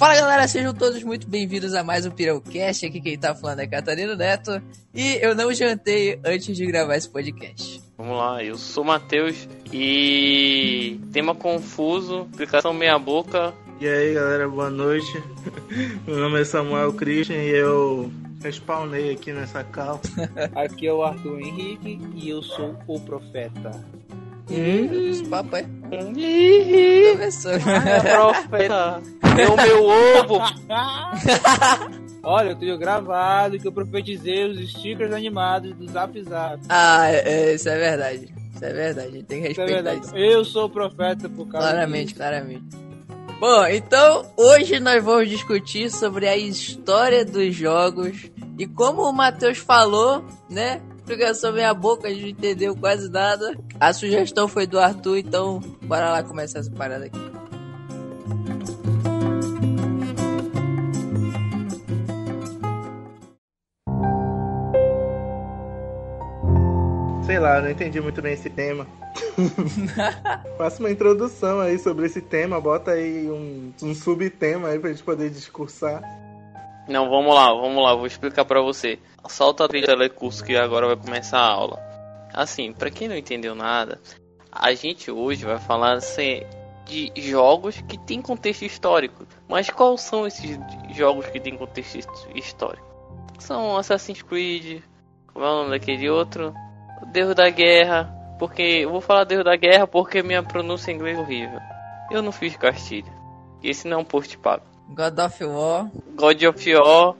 Fala galera, sejam todos muito bem-vindos a mais um Pirãocast. Aqui quem tá falando é Catarina Neto. E eu não jantei antes de gravar esse podcast. Vamos lá, eu sou Matheus e tema confuso, explicação meia boca. E aí galera, boa noite. Meu nome é Samuel Christian e eu respawnei aqui nessa cal. Aqui é o Arthur Henrique e eu sou o profeta. Hum, esse papo é. Começou. profeta, deu meu ovo. Olha, eu tenho gravado que eu profetizei os stickers animados do Zap Zap. Ah, é, é, isso é verdade. Isso é verdade. A gente tem que Isso é respeitar isso. Eu sou o profeta por causa Claramente, disso. claramente. Bom, então hoje nós vamos discutir sobre a história dos jogos e como o Matheus falou, né? Explicação meia boca, a gente entendeu quase nada. A sugestão foi do Arthur, então bora lá começar essa parada aqui. Sei lá, não entendi muito bem esse tema. Faça uma introdução aí sobre esse tema, bota aí um, um subtema aí pra gente poder discursar. Não, vamos lá, vamos lá, vou explicar pra você. Solta a trilha telecurso que agora vai começar a aula. Assim, pra quem não entendeu nada, a gente hoje vai falar assim, de jogos que tem contexto histórico. Mas quais são esses jogos que tem contexto his- histórico? São Assassin's Creed, como é o nome daquele outro? Deus da Guerra. Porque eu vou falar Deus da Guerra porque minha pronúncia em inglês é horrível. Eu não fiz castilha. Esse não é um post pago. God of War. God of War.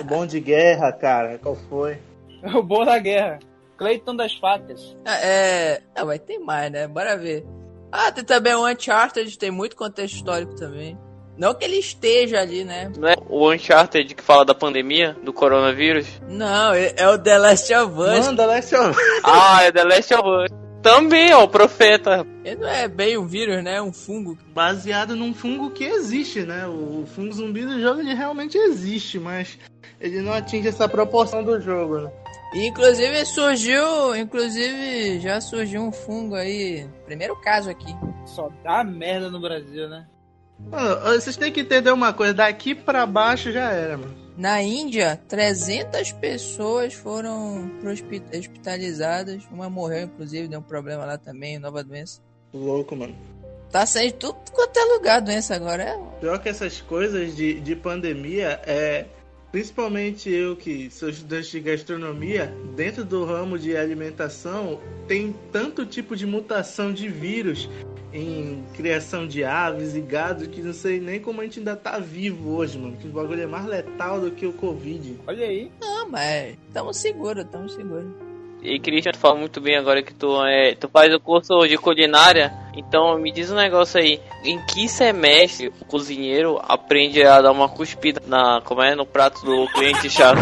O bom de guerra, cara, qual foi? O bom da guerra. Cleiton das facas. Ah, É. Ah, vai ter mais, né? Bora ver. Ah, tem também o Uncharted, tem muito contexto histórico também. Não que ele esteja ali, né? Não é o Uncharted que fala da pandemia, do coronavírus? Não, é é o The Last of Us. Manda Last of Us. ah, é The Last of Us. Também, ó, o profeta. Ele não é bem um vírus, né? É um fungo. Baseado num fungo que existe, né? O fungo zumbi do jogo ele realmente existe, mas ele não atinge essa proporção do jogo, né? E, inclusive surgiu, inclusive já surgiu um fungo aí, primeiro caso aqui. Só dá merda no Brasil, né? Mano, vocês têm que entender uma coisa, daqui pra baixo já era, mano. Na Índia, 300 pessoas foram hospitalizadas, uma morreu inclusive, deu um problema lá também, nova doença. Louco, mano. Tá saindo tudo quanto é lugar a doença agora, é Pior que essas coisas de, de pandemia é. Principalmente eu que sou estudante de gastronomia, dentro do ramo de alimentação, tem tanto tipo de mutação de vírus em criação de aves e gado que não sei nem como a gente ainda tá vivo hoje, mano. Que o bagulho é mais letal do que o Covid. Olha aí. Não, mas tamo seguro, tamo seguro. E Christian, tu fala muito bem agora que tu, é, tu faz o curso de culinária. Então me diz um negócio aí. Em que semestre o cozinheiro aprende a dar uma cuspida na, como é, no prato do cliente chato?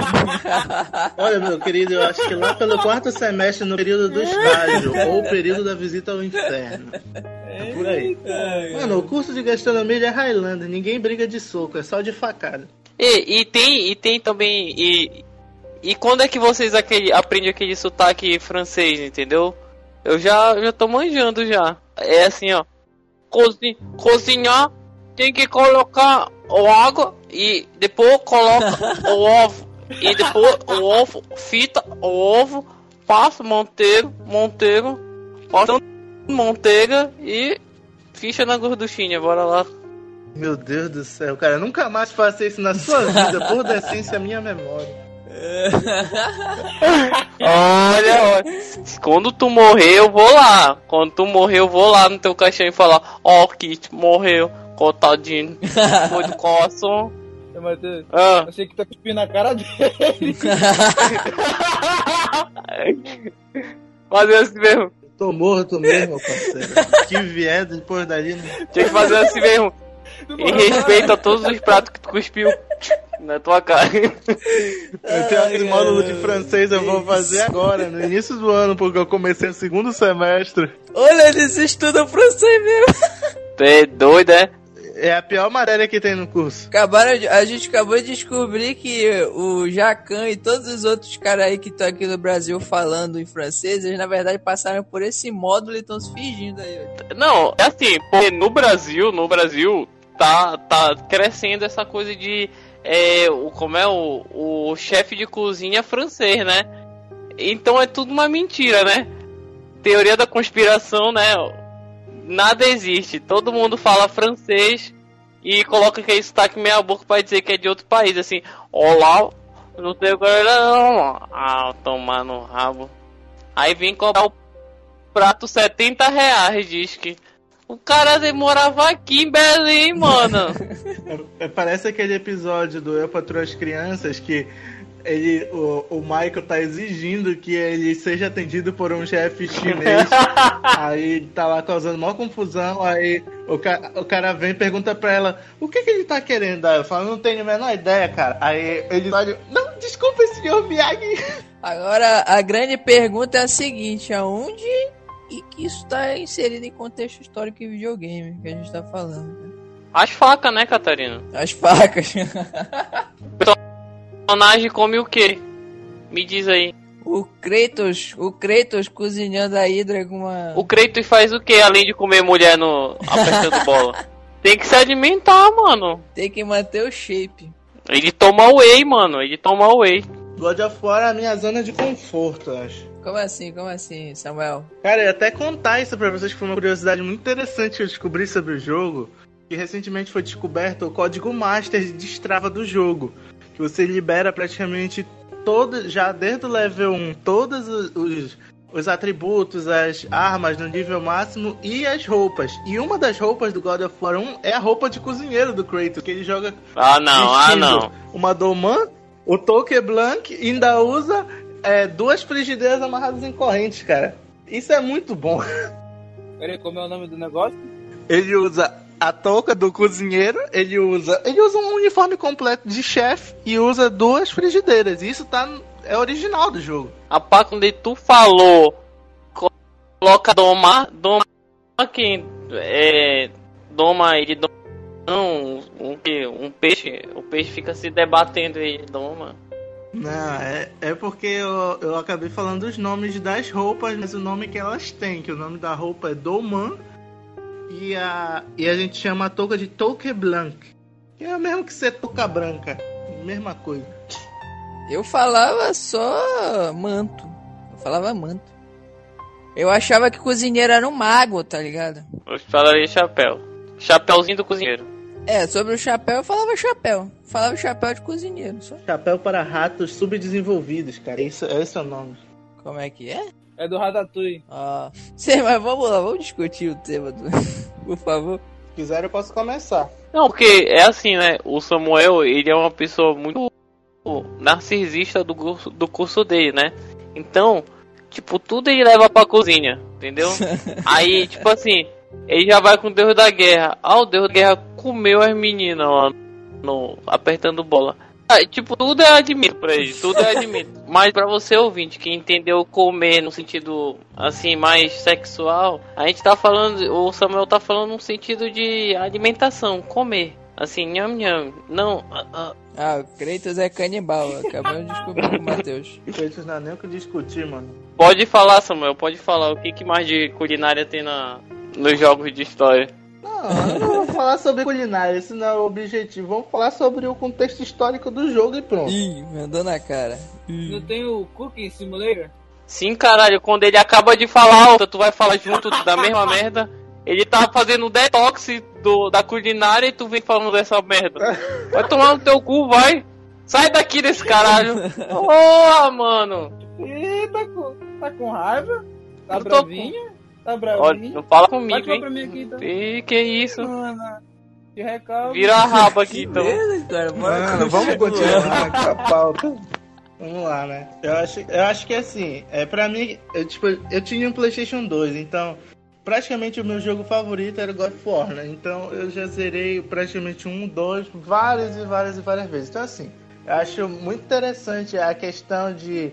Olha, meu querido, eu acho que lá pelo quarto semestre, no período do estágio, ou período da visita ao inferno. É por aí. Mano, o curso de gastronomia é Highlander, ninguém briga de soco, é só de facada. E, e tem e tem também e e quando é que vocês aquele, aprendem aquele sotaque francês, entendeu? Eu já já tô manjando já. É assim, ó. Cozi, cozinhar tem que colocar o água e depois coloca o ovo e depois o ovo fita o ovo passa manteiga manteiga passa manteiga e ficha na gorduchinha. Bora lá. Meu Deus do céu, cara, nunca mais faça isso na sua vida, por decência minha memória. Olha, olha. Quando tu morrer, eu vou lá. Quando tu morrer, eu vou lá no teu caixão e falar: Ó, oh, Kit, morreu. Cotadinho. Foi do coração. Ô, Matheus, Ah. eu sei que tá cuspindo na cara dele. Fazer assim mesmo. Tô morto mesmo, parceiro. que vier depois dali. né? Tinha que fazer assim mesmo. Em respeito a todos os pratos que tu cuspiu na tua cara. Eu tenho aquele módulo de francês, eu vou fazer agora, no início do ano, porque eu comecei o segundo semestre. Olha, eles estudam francês mesmo. Tu é doido, é? É a pior matéria que tem no curso. Acabaram de- a gente acabou de descobrir que o Jacan e todos os outros caras aí que estão aqui no Brasil falando em francês, eles na verdade passaram por esse módulo e estão se fingindo aí. Não, é assim, porque no Brasil, no Brasil, tá, tá crescendo essa coisa de. É, o, como é o, o chefe de cozinha francês, né? Então é tudo uma mentira, né? Teoria da conspiração, né? Nada existe. Todo mundo fala francês e coloca aquele sotaque meia boca pra dizer que é de outro país, assim. Olá, não que não. Ah, tomar no rabo. Aí vem comprar o prato 70 reais, diz que. O cara demorava aqui em Belém, mano. É, é, parece aquele episódio do Eu Patrulho as Crianças que ele, o, o Michael tá exigindo que ele seja atendido por um chefe chinês. aí tá lá causando maior confusão. Aí o, ca, o cara vem e pergunta pra ela o que, que ele tá querendo. Aí eu falo, não tenho a menor ideia, cara. Aí ele olha, não, desculpa, senhor Miyagi. Agora a grande pergunta é a seguinte: aonde e que isso está inserido em contexto histórico e videogame que a gente está falando. Né? As facas, né, Catarina? As facas. o personagem come o quê? Me diz aí. O Kratos, o Kratos cozinhando a Hydra com uma. O Kratos faz o que além de comer mulher no apertando bola? Tem que se alimentar, mano. Tem que manter o shape. Ele toma whey, mano. Ele toma whey. God of War é a minha zona de conforto, acho. Como assim? Como assim, Samuel? Cara, eu ia até contar isso pra vocês, que foi uma curiosidade muito interessante que eu descobri sobre o jogo. Que recentemente foi descoberto o código master de destrava do jogo. Que você libera praticamente todo, já desde o level 1, todos os, os, os atributos, as armas no nível máximo e as roupas. E uma das roupas do God of War 1 é a roupa de cozinheiro do Kratos, que ele joga. Ah, não, ah, não. Uma Doman, o Toque Blanc ainda usa é, duas frigideiras amarradas em correntes, cara. Isso é muito bom. Peraí, como é o nome do negócio? Ele usa a touca do cozinheiro, ele usa. Ele usa um uniforme completo de chefe e usa duas frigideiras. Isso tá. É original do jogo. A pá, quando tu falou. Coloca doma. Doma quem? É. Doma ele doma. Um, um, um peixe. O peixe fica se debatendo e doma. Não, é, é porque eu, eu acabei falando os nomes das roupas, mas o nome que elas têm, que o nome da roupa é Doman e a, e a gente chama a touca de Touque Blanc, que é o mesmo que ser touca branca, mesma coisa. Eu falava só manto, eu falava manto. Eu achava que cozinheiro era um mago, tá ligado? Eu falaria chapéu. Chapéuzinho do cozinheiro. É, sobre o chapéu, eu falava chapéu. Falava chapéu de cozinheiro. Só. Chapéu para ratos subdesenvolvidos, cara. Esse, esse é o nome. Como é que é? É do Ratatouille. Ah, sei, mas vamos lá, vamos discutir o tema do. Por favor. Se quiser, eu posso começar. Não, porque é assim, né? O Samuel, ele é uma pessoa muito narcisista do curso, do curso dele, né? Então, tipo, tudo ele leva pra cozinha, entendeu? Aí, tipo assim, ele já vai com o Deus da Guerra. Ah, o Deus da Guerra comeu as meninas lá no, apertando bola. Ah, tipo, tudo é admito pra ele, tudo é admito. Mas pra você ouvinte que entendeu comer no sentido assim mais sexual, a gente tá falando, o Samuel tá falando no sentido de alimentação, comer. Assim, nham nham. Não. Uh, uh. Ah, o Kratos é canibal, acabamos de descobrir com o Matheus. Kratos não é nem o que discutir, mano. Pode falar, Samuel, pode falar. O que, que mais de culinária tem na, nos jogos de história? Não, não vamos falar sobre culinária, esse não é o objetivo. Vamos falar sobre o contexto histórico do jogo e pronto. Ih, mandou na cara. Ih. Não tem o Cooking Simulator? Sim, caralho, quando ele acaba de falar tu vai falar junto da mesma merda. Ele tá fazendo detox do, da culinária e tu vem falando dessa merda. Vai tomar no teu cu, vai. Sai daqui desse caralho. Porra, mano. Ih, tá com, tá com raiva? Tá bravinho? Tá bravo? Olha, não fala comigo, hein? Pra mim aqui, então. E que isso? Mano, que recalque. Vira a raba aqui, então. cara, Mano, vamos continuar com a pauta. Vamos lá, né? Eu acho, eu acho que assim, é, pra mim, eu, tipo, eu tinha um PlayStation 2, então praticamente o meu jogo favorito era God of War, né? Então eu já zerei praticamente um, dois, várias e várias e várias vezes. Então, assim, eu acho muito interessante a questão de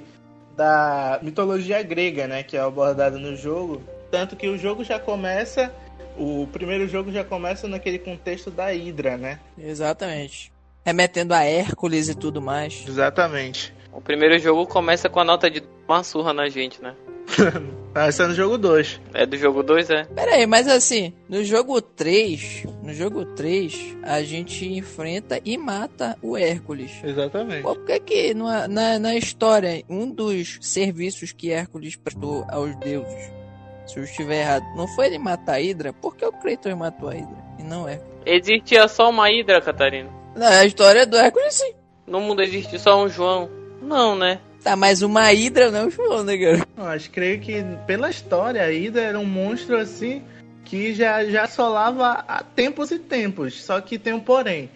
da mitologia grega, né? Que é abordada no jogo. Tanto que o jogo já começa. O primeiro jogo já começa naquele contexto da Hydra, né? Exatamente. Remetendo a Hércules e tudo mais. Exatamente. O primeiro jogo começa com a nota de uma surra na gente, né? Ah, isso é no jogo 2. É do jogo 2, é? Pera aí, mas assim, no jogo 3, no jogo 3, a gente enfrenta e mata o Hércules. Exatamente. Pô, por que que na, na, na história, um dos serviços que Hércules prestou aos deuses, se eu estiver errado, não foi ele matar a Hidra? Por que o Kratos matou a Hidra e não Hércules? Existia só uma Hidra, Catarina. Na história do Hércules, sim. No mundo existe só um João. Não, né? Tá, mas uma Hidra não é o João, né, cara? Mas creio que pela história a Hidra era um monstro assim que já, já assolava há tempos e tempos. Só que tem um porém.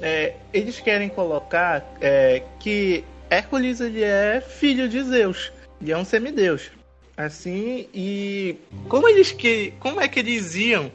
É, eles querem colocar é, que Hércules ele é filho de Zeus e é um semideus. Assim, e como eles que. Como é que eles iam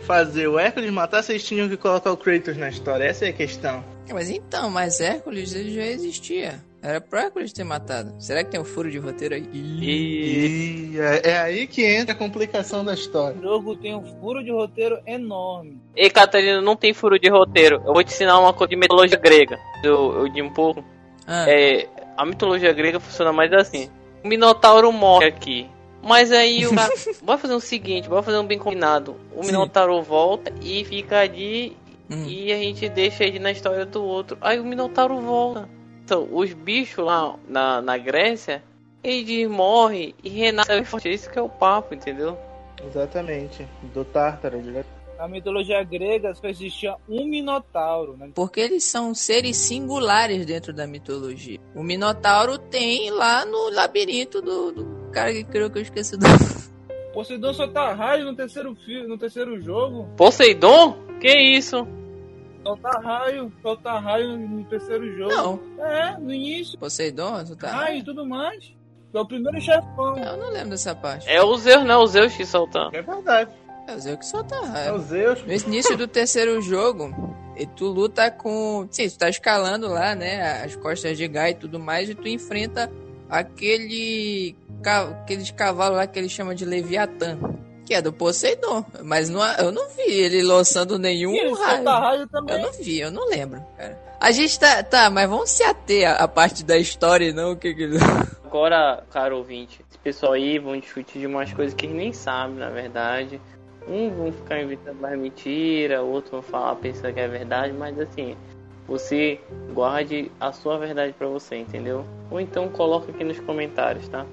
fazer o Hércules matar se eles tinham que colocar o Kratos na história? Essa é a questão. É, Mas então, mas Hércules ele já existia. Era pro Hércules ter matado. Será que tem um furo de roteiro aí? E... E é, é aí que entra a complicação da história. O jogo tem um furo de roteiro enorme. E Catarina, não tem furo de roteiro. Eu vou te ensinar uma coisa de mitologia grega. Eu, eu de um pouco. Ah, É, a mitologia grega funciona mais assim. O Minotauro morre aqui. Mas aí o cara. Vai fazer o seguinte, vai fazer um bem combinado. O Sim. Minotauro volta e fica ali hum. e a gente deixa ele na história do outro. Aí o Minotauro volta. Então, os bichos lá na, na Grécia, eles morrem e renascem forte. Isso que é o papo, entendeu? Exatamente. Do Tártaro, né? Na mitologia grega só existia um minotauro. Né? Porque eles são seres singulares dentro da mitologia. O Minotauro tem lá no labirinto do, do cara que criou que eu esqueci do. Poseidon solta raio no terceiro, no terceiro jogo. Poseidon? Que isso? Solta raio, solta raio no terceiro jogo. Não, É, no início. Poseidon, tu tá. Raio e tudo mais. É o primeiro chefão. Eu não lembro dessa parte. É o Zeus, não, o Zeus que solta. É verdade. É o Zeus que solta É o. Zeus. No início do terceiro jogo, e tu luta com. Sim, tu tá escalando lá, né? As costas de Gai e tudo mais, e tu enfrenta aquele. Aqueles cavalos lá que ele chama de Leviatã. Que é do Poseidon. Mas não, eu não vi ele lançando nenhum E ele raio. solta raio Eu também. não vi, eu não lembro, cara. A gente tá. Tá, mas vamos se ater à, à parte da história e não o que que. Agora, caro ouvinte, esse pessoal aí vão discutir de umas coisas que eles nem sabem, na verdade. Um vão ficar inventando mais mentira, outro vão falar, pensar que é verdade, mas assim, você guarde a sua verdade pra você, entendeu? Ou então coloca aqui nos comentários, tá?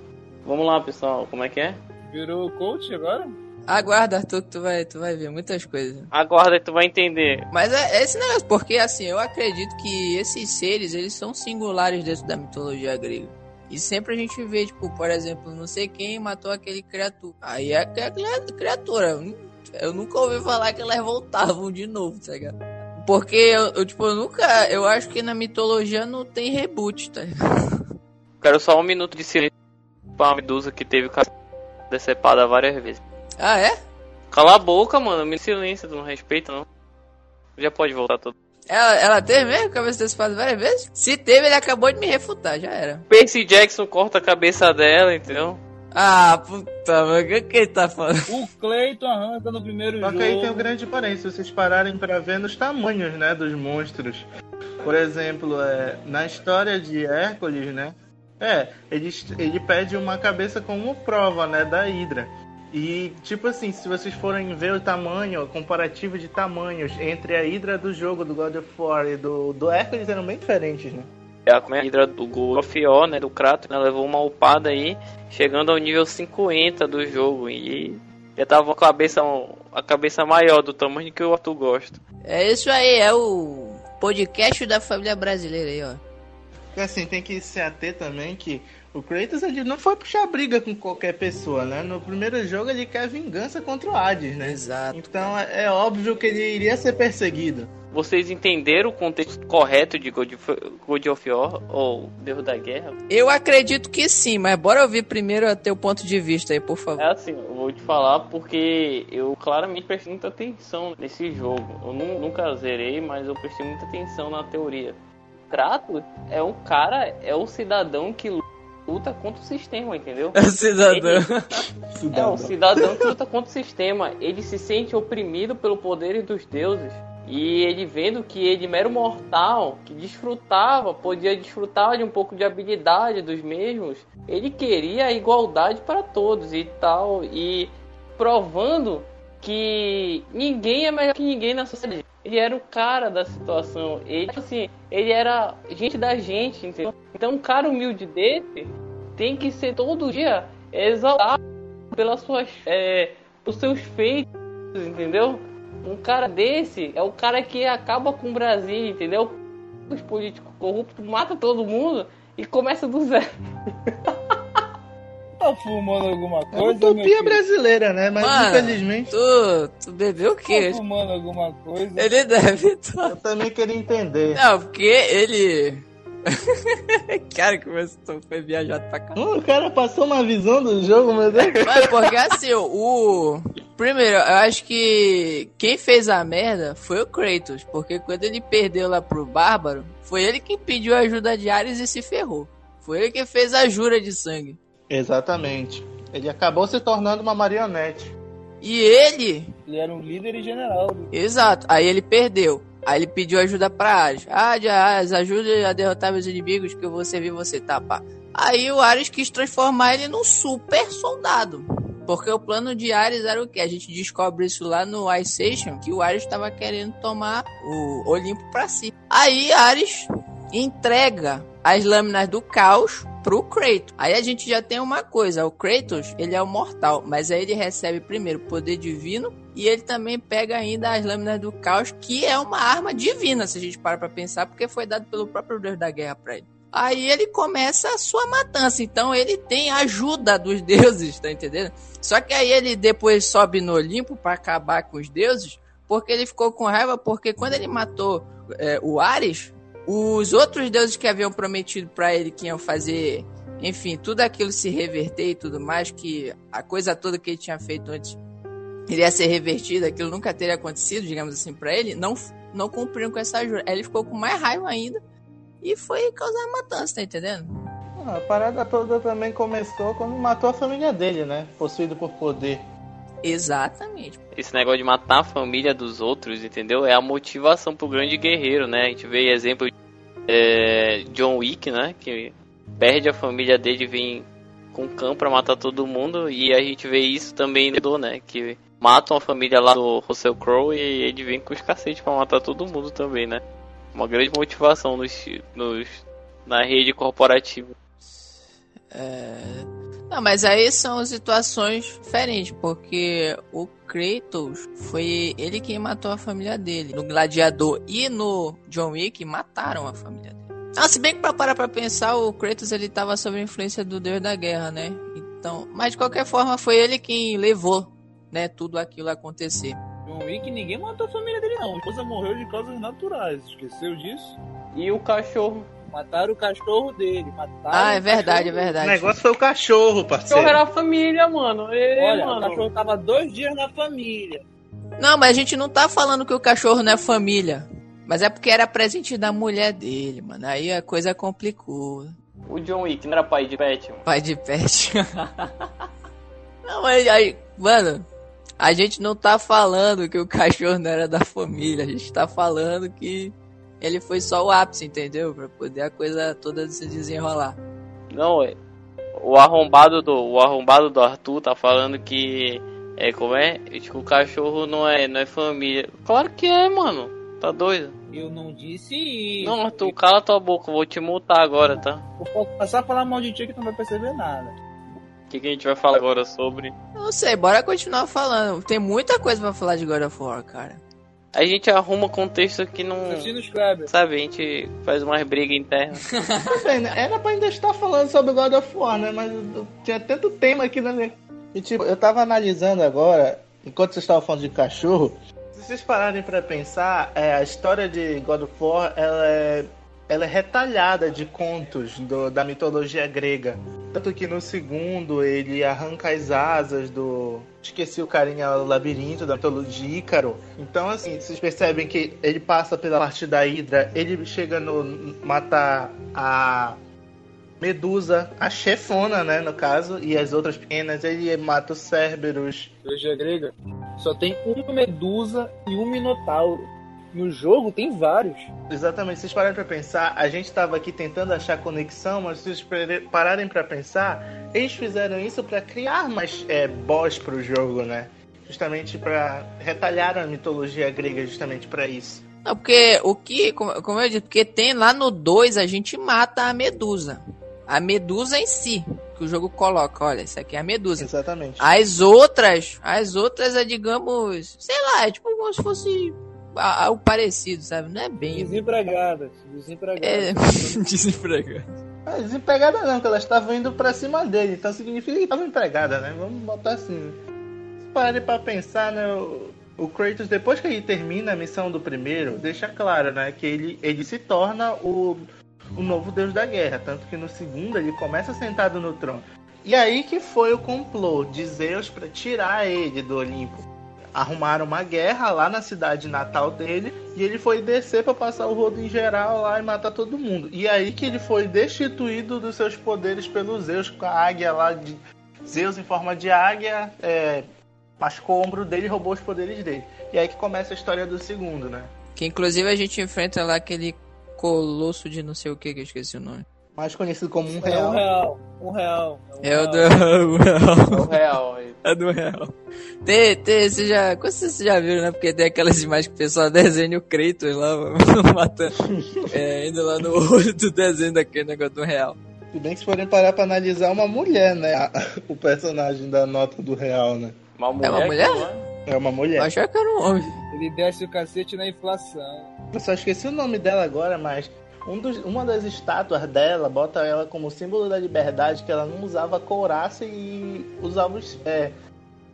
Vamos lá, pessoal, como é que é? Virou coach agora? Aguarda, Arthur, que tu vai, tu vai ver muitas coisas. Aguarda que tu vai entender. Mas é, é esse negócio, porque assim, eu acredito que esses seres, eles são singulares dentro da mitologia grega. E sempre a gente vê, tipo, por exemplo, não sei quem matou aquele criatura. Aí é aquela criatura. Eu nu- Eu nunca ouvi falar que elas voltavam de novo, tá ligado? Porque eu, eu, tipo, eu nunca. Eu acho que na mitologia não tem reboot, tá ligado? Quero só um minuto de silêncio pra uma medusa que teve cabeça decepada várias vezes. Ah, é? Cala a boca, mano, me silêncio, tu não respeita não. Já pode voltar tudo. Ela, ela teve mesmo cabeça desse várias vezes? Se teve, ele acabou de me refutar, já era. Percy Jackson corta a cabeça dela, entendeu? Ah, puta, mano, o que, que ele tá falando? O Cleiton arranca no primeiro Só jogo. que aí tem um grande porém, se vocês pararem pra ver nos tamanhos, né, dos monstros. Por exemplo, é, na história de Hércules, né, é, ele, ele pede uma cabeça como prova, né, da Hidra. E, tipo assim, se vocês forem ver o tamanho, o comparativo de tamanhos entre a Hidra do jogo, do God of War e do, do Hércules eram bem diferentes, né? A comida do God of War, né, do Kratos, né, levou uma upada aí, chegando ao nível 50 do jogo. E já tava com a cabeça, a cabeça maior, do tamanho que o Arthur gosta. É isso aí, é o podcast da família brasileira aí, ó. Assim, tem que se ater também que o Kratos ele não foi puxar briga com qualquer pessoa, né? No primeiro jogo ele quer vingança contra o Hades, né? Exato. Então é é óbvio que ele iria ser perseguido. Vocês entenderam o contexto correto de God of, God of War, ou Deus da Guerra? Eu acredito que sim, mas bora ouvir primeiro teu ponto de vista aí, por favor. É assim, eu vou te falar porque eu claramente prestei muita atenção nesse jogo. Eu nu- nunca zerei, mas eu prestei muita atenção na teoria. Kratos é um cara, é um cidadão que luta contra o sistema, entendeu? Cidadão. É um cidadão que luta contra o sistema. Ele se sente oprimido pelo poder dos deuses. E ele vendo que ele, mero mortal, que desfrutava, podia desfrutar de um pouco de habilidade dos mesmos, ele queria a igualdade para todos e tal. E provando que ninguém é melhor que ninguém na sociedade. Ele era o cara da situação. Ele, assim, ele era gente da gente, entendeu? Então, um cara humilde desse tem que ser todo dia exaltado pelas suas, é, por seus feitos, entendeu? Um cara desse é o cara que acaba com o Brasil, entendeu? Os políticos corruptos mata todo mundo e começa do zero. Tá fumando alguma É coisa? uma utopia brasileira, né? Mas Mano, infelizmente Tu, tu bebeu o quê? Tá fumando alguma coisa? Ele deve estar. eu também queria entender. Não, porque ele. Cara, começou, foi viajado pra cá. Hum, o cara passou uma visão do jogo, meu Deus. Mas porque assim, o. Primeiro, eu acho que quem fez a merda foi o Kratos. Porque quando ele perdeu lá pro Bárbaro, foi ele que pediu a ajuda de Ares e se ferrou. Foi ele que fez a jura de sangue. Exatamente. Ele acabou se tornando uma marionete. E ele. Ele era um líder e general. Exato. Aí ele perdeu. Aí ele pediu ajuda pra Ares. Ah, Ares, ajude a derrotar meus inimigos que eu vou servir você, tá, pá. Aí o Ares quis transformar ele num super soldado. Porque o plano de Ares era o quê? A gente descobre isso lá no Ice Station, que o Ares estava querendo tomar o Olimpo pra si. Aí Ares entrega as lâminas do caos pro Kratos. Aí a gente já tem uma coisa, o Kratos, ele é o mortal, mas aí ele recebe primeiro o poder divino e ele também pega ainda as lâminas do caos, que é uma arma divina, se a gente para pra pensar, porque foi dado pelo próprio Deus da guerra pra ele. Aí ele começa a sua matança, então ele tem ajuda dos deuses, tá entendendo? Só que aí ele depois sobe no Olimpo pra acabar com os deuses, porque ele ficou com raiva, porque quando ele matou é, o Ares, os outros deuses que haviam prometido pra ele que iam fazer, enfim, tudo aquilo se reverter e tudo mais, que a coisa toda que ele tinha feito antes iria ser revertida, aquilo nunca teria acontecido, digamos assim, pra ele, não, não cumpriram com essa jura. Aí ele ficou com mais raiva ainda e foi causar matança, tá entendendo? Ah, A parada toda também começou quando matou a família dele, né? Possuído por poder. Exatamente. Esse negócio de matar a família dos outros, entendeu? É a motivação pro grande guerreiro, né? A gente vê exemplo de é, John Wick, né? Que perde a família dele e vem com cão pra matar todo mundo. E a gente vê isso também no do, né? Que matam a família lá do Russell Crowe e ele vem com os cacetes pra matar todo mundo também, né? Uma grande motivação nos, nos, na rede corporativa. Não, mas aí são situações diferentes, porque o Kratos foi ele quem matou a família dele. No Gladiador e no John Wick mataram a família dele. Ah, se bem que pra parar pra pensar, o Kratos ele tava sob a influência do Deus da Guerra, né? Então, mas de qualquer forma foi ele quem levou, né, tudo aquilo a acontecer. John Wick, ninguém matou a família dele, não. A esposa morreu de causas naturais. Esqueceu disso? E o cachorro. Mataram o cachorro dele. Mataram Ah, é verdade, é cachorro O verdade. negócio foi o cachorro, O cachorro parceiro. era a família, mano. Ei, Olha, mano. o cachorro tava dois dias na família. Não, mas a gente não tá falando que o cachorro não é família. Mas é porque era presente da mulher dele, mano. Aí a coisa complicou. O John Wick não era pai de pet, mano. Pai de pet. não, mas aí, mano, a gente não tá falando que o cachorro não era da família. A gente tá falando que ele foi só o ápice, entendeu? Pra poder a coisa toda se desenrolar. Não, é. O arrombado do, o arrombado do Arthur tá falando que. É, como é? Que o cachorro não é, não é família. Claro que é, mano. Tá doido? Eu não disse isso. Não, Arthur, cala tua boca, eu vou te multar agora, tá? Eu posso passar a falar mal de ti que tu não vai perceber nada. O que, que a gente vai falar agora sobre? Não sei, bora continuar falando. Tem muita coisa pra falar de God of War, cara. A gente arruma contexto que não. Sabe, a gente faz umas brigas internas. Tá? Era pra ainda estar falando sobre God of War, né? Mas tinha tanto tema aqui na minha. E tipo, eu tava analisando agora, enquanto vocês estavam falando de cachorro, se vocês pararem pra pensar, é, a história de God of War, ela é, ela é retalhada de contos do- da mitologia grega. Tanto que no segundo ele arranca as asas do. Esqueci o carinha o labirinto da mitologia de Ícaro. Então, assim, vocês percebem que ele passa pela parte da Hidra, ele chega no. matar a. Medusa, a chefona, né, no caso, e as outras pequenas, ele mata os Cerberus. Mitologia grega. Só tem uma medusa e um minotauro. No jogo tem vários. Exatamente, vocês pararem pra pensar, a gente tava aqui tentando achar conexão, mas se vocês pararem pra pensar, eles fizeram isso pra criar mais é, boss pro jogo, né? Justamente pra retalhar a mitologia grega justamente pra isso. Não, porque o que, como, eu disse, porque tem lá no 2 a gente mata a medusa. A medusa em si, que o jogo coloca, olha, isso aqui é a medusa. Exatamente. As outras, as outras é, digamos, sei lá, é tipo como se fosse algo parecido, sabe? Não é bem. Desempregadas. É, Desempregadas. desempregado. Ah, desempregada não, que elas estavam indo pra cima dele, então significa que estavam empregadas, né? Vamos botar assim. Se pararem pra pensar, né? O, o Kratos, depois que ele termina a missão do primeiro, deixa claro, né? Que ele, ele se torna o, o novo deus da guerra. Tanto que no segundo ele começa sentado no trono. E aí que foi o complô de Zeus pra tirar ele do Olimpo. Arrumaram uma guerra lá na cidade natal dele e ele foi descer pra passar o rodo em geral lá e matar todo mundo. E aí que ele foi destituído dos seus poderes pelo Zeus com a águia lá de Zeus em forma de águia, é, machucou o ombro dele e roubou os poderes dele. E aí que começa a história do segundo, né? Que inclusive a gente enfrenta lá aquele colosso de não sei o que, que eu esqueci o nome. Mais conhecido como um É um real. real. Um real. É o do real. o real. É o real aí. É do real. Tem, tem, você já, com certeza você já viram, né? Porque tem aquelas imagens que o pessoal desenha o Kratos lá, matando, é, indo lá no olho do desenho daquele negócio do real. Se bem que se forem parar pra analisar, é uma mulher, né? A- o personagem da nota do real, né? Uma mulher. uma mulher? é? É uma Eu mulher. achava que era um homem. Ele desce o cacete na inflação. Eu só esqueci o nome dela agora, mas um dos- uma das estátuas dela bota ela como símbolo da liberdade, que ela não usava couraça e usava os. É,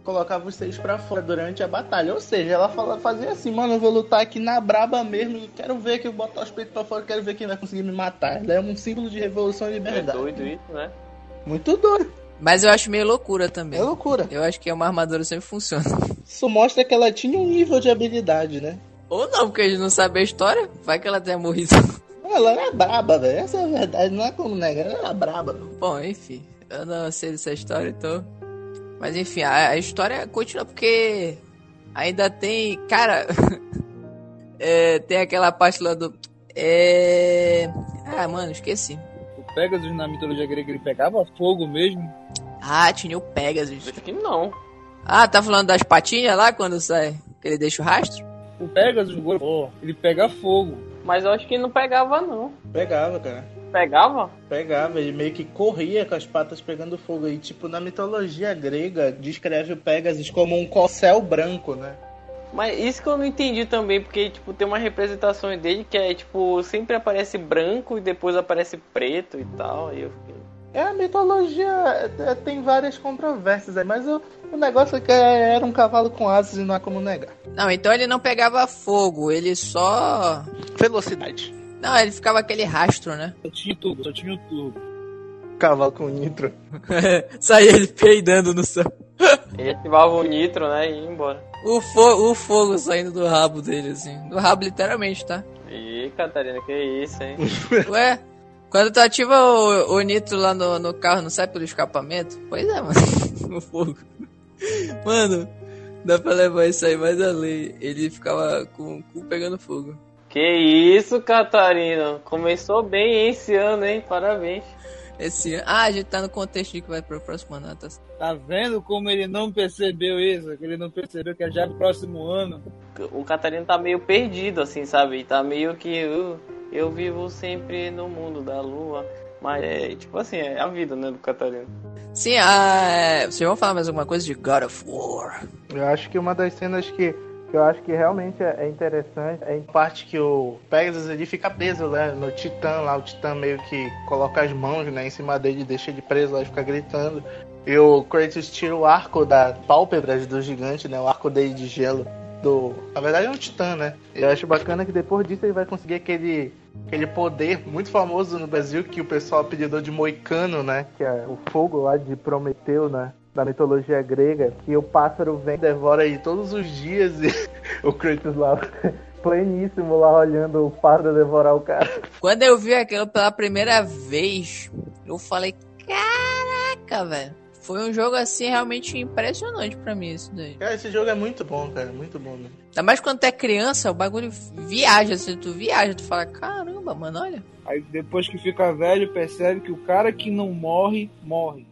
colocava os seios pra fora durante a batalha. Ou seja, ela fala, fazia assim, mano, eu vou lutar aqui na braba mesmo e quero ver que eu botar os peitos pra fora, quero ver quem vai conseguir me matar. Ela é um símbolo de revolução e É liberdade. doido isso, né? Muito doido. Mas eu acho meio loucura também. É loucura. Eu acho que uma armadura sempre funciona. Isso mostra que ela tinha um nível de habilidade, né? Ou não, porque a gente não sabe a história. Vai que ela tenha morrido. Ela era braba, velho. Essa é a verdade, não é como negar, ela era braba. Bom, enfim. Eu não sei dessa história, então. Mas enfim, a, a história continua porque ainda tem. Cara. é, tem aquela parte lá do. É. Ah, mano, esqueci. O Pegasus na mitologia grega ele pegava fogo mesmo. Ah, tinha o Pegasus. Acho que não. Ah, tá falando das patinhas lá quando sai? Que ele deixa o rastro? O Pegasus, pô, ele pega fogo. Mas eu acho que não pegava, não. Pegava, cara. Pegava? Pegava, ele meio que corria com as patas pegando fogo. E, tipo, na mitologia grega, descreve o Pegasus como um corcel branco, né? Mas isso que eu não entendi também, porque, tipo, tem uma representação dele que é, tipo, sempre aparece branco e depois aparece preto e tal. E eu fiquei... É, a mitologia é, tem várias controvérsias aí, mas o, o negócio é que era um cavalo com asas e não há como negar. Não, então ele não pegava fogo, ele só. Velocidade. Não, ele ficava aquele rastro, né? Só tinha tudo, só tinha tudo. Cavalo com nitro. Saía ele peidando no céu. Ele ativava o nitro, né, e ia embora. O, fo o fogo saindo do rabo dele, assim. Do rabo, literalmente, tá? Ih, Catarina, que isso, hein? Ué, quando tu ativa o, o nitro lá no, no carro, não sai pelo escapamento? Pois é, mano. o fogo. Mano, dá pra levar isso aí mais além. Ele ficava com o cu pegando fogo. Que isso, Catarina. Começou bem esse ano, hein? Parabéns. Esse ano. Ah, a gente tá no contexto de que vai pro próximo ano, tá? Tá vendo como ele não percebeu isso? Que ele não percebeu que é já pro próximo ano. O Catarina tá meio perdido, assim, sabe? Tá meio que. uh, eu vivo sempre no mundo da lua. Mas é, tipo assim, é a vida, né, do Catarina. Sim, ah, é, vocês vão falar mais alguma coisa de God of War? Eu acho que uma das cenas que, que eu acho que realmente é, é interessante é em parte que o Pegasus ele fica preso né, no Titã lá, o Titã meio que coloca as mãos né, em cima dele e deixa ele preso lá e fica gritando. E o Kratos tira o arco da pálpebras do gigante, né? O arco dele de gelo. Do... Na verdade é um titã, né? Eu acho bacana que depois disso ele vai conseguir aquele, aquele poder muito famoso no Brasil que o pessoal apelidou de Moicano, né? Que é o fogo lá de Prometeu, né? Da mitologia grega, que o pássaro vem devora ele todos os dias e o Kratos lá pleníssimo lá olhando o pássaro devorar o cara. Quando eu vi aquilo pela primeira vez, eu falei, caraca, velho. Foi um jogo assim realmente impressionante pra mim isso daí. Cara, esse jogo é muito bom, cara. Muito bom mesmo. Ainda mais quando tu é criança, o bagulho viaja, assim, tu viaja, tu fala, caramba, mano, olha. Aí depois que fica velho, percebe que o cara que não morre, morre.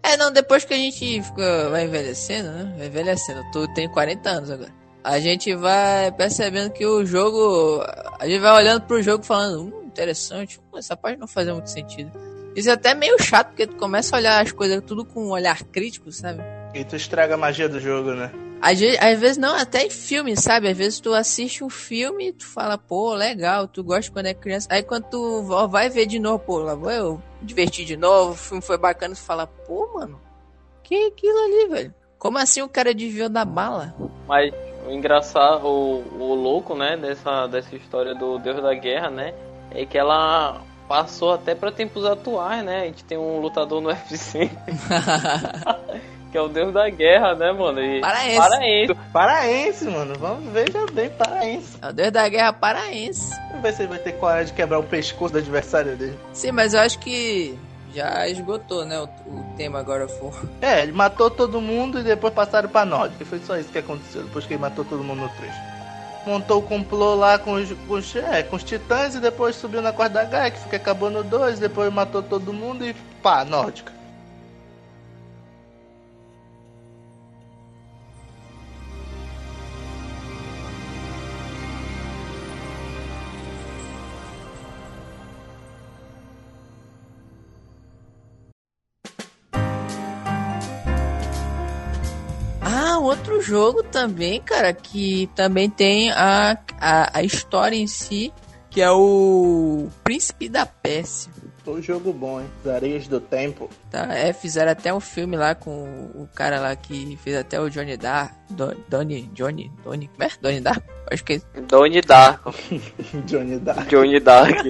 É, não, depois que a gente fica, vai envelhecendo, né? Vai envelhecendo. Tu tem 40 anos agora. A gente vai percebendo que o jogo. A gente vai olhando pro jogo falando, hum, interessante, hum, essa parte não fazia muito sentido. Isso é até meio chato, porque tu começa a olhar as coisas tudo com um olhar crítico, sabe? E tu estraga a magia do jogo, né? Às vezes, às vezes não, até em filme, sabe? Às vezes tu assiste um filme e tu fala, pô, legal, tu gosta quando é criança. Aí quando tu vai ver de novo, pô, lá vou eu divertir de novo, o filme foi bacana, tu fala, pô, mano, que aquilo ali, velho? Como assim o cara desviou da bala? Mas o engraçado, o, o louco, né, dessa, dessa história do Deus da Guerra, né, é que ela passou até para tempos atuais, né? A gente tem um lutador no UFC que é o Deus da Guerra, né, mano? E Paraense. Paraense. Paraense, mano. Vamos ver já bem, paraense. É o Deus da Guerra paraense. Vamos ver se ele vai ter coragem de quebrar o pescoço do adversário dele. Sim, mas eu acho que já esgotou, né, o, o tema agora for. É, ele matou todo mundo e depois passaram pra Nórdica. Foi só isso que aconteceu, depois que ele matou todo mundo no 3. Montou o complô lá com os, com os, é, com os titãs e depois subiu na corda da Gaia, que fica acabou no 2, depois matou todo mundo e pá, Nórdica. Outro jogo também, cara, que também tem a, a, a história em si, que é o Príncipe da Pérsia. Foi um jogo bom, hein? As Areias do Tempo. Tá, é, fizeram até um filme lá com o cara lá que fez até o Johnny Dark. Don, Donnie, Johnny, Donnie, como é? Donnie Dark? Acho que é Donnie Darko. Johnny Dark. Johnny Dark.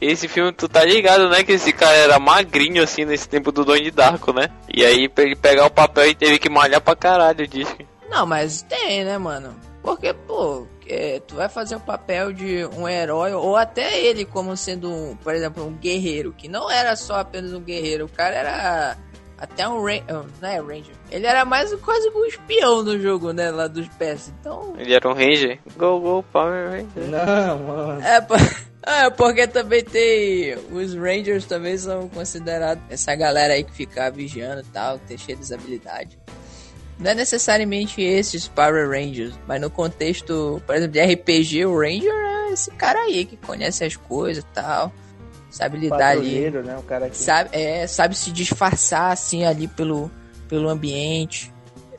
Esse filme, tu tá ligado, né? Que esse cara era magrinho assim nesse tempo do Donnie Darko, né? E aí, pra ele pegar o papel, ele teve que malhar pra caralho, diz. Não, mas tem, né, mano? Porque, pô, é, tu vai fazer o papel de um herói, ou até ele como sendo, um, por exemplo, um guerreiro, que não era só apenas um guerreiro, o cara era até um Ranger, não é Ranger, ele era mais quase um espião no jogo, né, lá dos PS, então... Ele era um Ranger. Go, go, Power Ranger. Não, mano. É, pô... É, porque também tem. Os Rangers também são considerados essa galera aí que fica vigiando e tal, que tem cheio de habilidades. Não é necessariamente esses Power Rangers, mas no contexto, por exemplo, de RPG, o Ranger é esse cara aí que conhece as coisas e tal. Sabe lidar ali. Né? O cara que... Sabe, é, sabe se disfarçar assim ali pelo, pelo ambiente.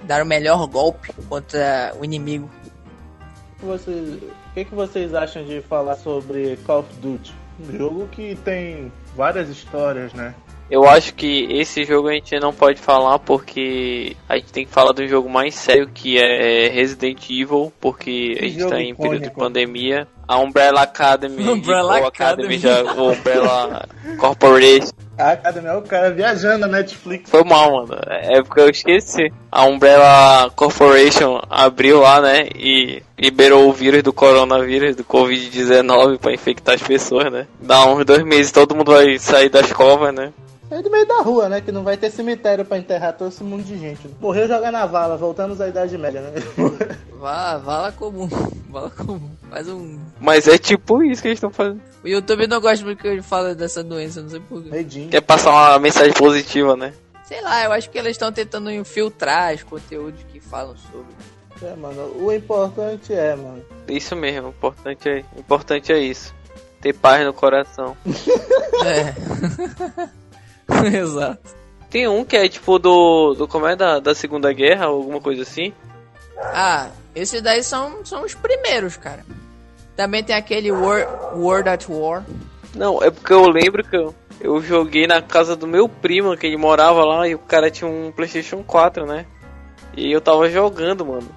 Dar o melhor golpe contra o inimigo. Vocês, o que, que vocês acham de falar sobre Call of Duty? Um jogo que tem várias histórias, né? Eu acho que esse jogo a gente não pode falar porque a gente tem que falar do jogo mais sério que é Resident Evil, porque a Que gente jogo tá em período de pandemia. A Umbrella Academy, Umbrella ou Academy. já, o Umbrella Corporation. A Academy é o cara viajando na Netflix. Foi mal, mano. É porque eu esqueci. A Umbrella Corporation abriu lá, né? E liberou o vírus do coronavírus, do Covid-19 pra infectar as pessoas, né? Dá uns dois meses todo mundo vai sair das covas, né? É de meio da rua, né? Que não vai ter cemitério pra enterrar todo esse mundo de gente. Morreu jogar na vala, voltamos à Idade Média, né? Vá, vala comum. Vala comum. Faz um. Mas é tipo isso que eles estão fazendo. O YouTube não gosta muito que eu fale dessa doença, não sei porquê. Redinho. Quer passar uma mensagem positiva, né? Sei lá, eu acho que eles estão tentando infiltrar os conteúdos que falam sobre. É, mano. O importante é, mano. Isso mesmo, o importante é, o importante é isso. Ter paz no coração. É. Exato. Tem um que é tipo do. do como é da, da Segunda Guerra, ou alguma coisa assim. Ah, esses daí são, são os primeiros, cara. Também tem aquele World, World at War. Não, é porque eu lembro que eu, eu joguei na casa do meu primo, que ele morava lá, e o cara tinha um Playstation 4, né? E eu tava jogando, mano.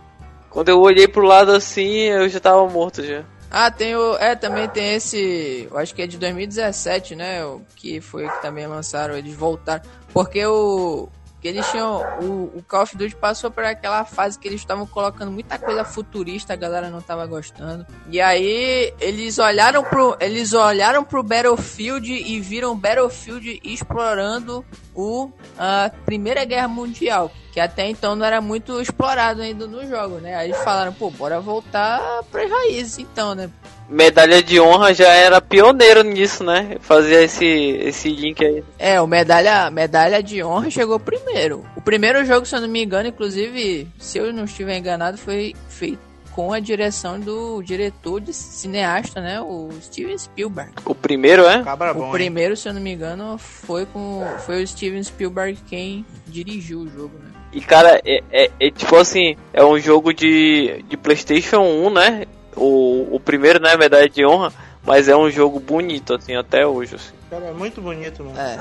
Quando eu olhei pro lado assim, eu já tava morto já. Ah, tem o. É, também tem esse. Eu acho que é de 2017, né? o Que foi que também lançaram. Eles voltaram. Porque o. Que eles tinham. O, o Call of Duty passou por aquela fase que eles estavam colocando muita coisa futurista, a galera não tava gostando. E aí eles olharam pro. Eles olharam pro Battlefield e viram Battlefield explorando o a Primeira Guerra Mundial, que até então não era muito explorado ainda no jogo, né? Aí falaram, pô, bora voltar pras raízes então, né? Medalha de honra já era pioneiro nisso, né? Fazia esse, esse link aí. É, o medalha, medalha de honra chegou primeiro. O primeiro jogo, se eu não me engano, inclusive, se eu não estiver enganado, foi feito com a direção do diretor de cineasta, né? O Steven Spielberg. O primeiro é? Cabra o bom, hein? primeiro, se eu não me engano, foi com foi o Steven Spielberg quem dirigiu o jogo, né? E cara, é, é- é tipo assim, é um jogo de, de Playstation 1, né? O, o primeiro, né, medalha de honra, mas é um jogo bonito, assim, até hoje, assim. Cara, é muito bonito, mano. É.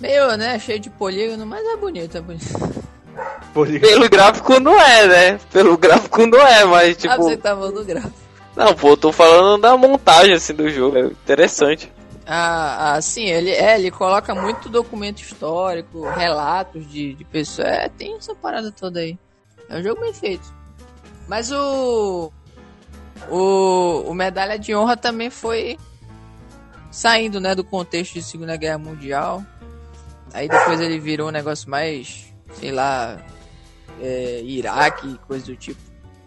Meio, né, cheio de polígono, mas é bonito, é bonito. Polígono. Pelo gráfico não é, né? Pelo gráfico não é, mas ah, tipo... você que tá falando do gráfico. Não, pô, eu tô falando da montagem, assim, do jogo, é interessante. Ah, ah, sim, ele, é, ele coloca muito documento histórico, relatos de, de pessoas. É, tem essa parada toda aí. É um jogo bem feito. Mas o. O, o Medalha de Honra também foi saindo, né, do contexto de Segunda Guerra Mundial. Aí depois ele virou um negócio mais, sei lá, é, Iraque, coisa do tipo.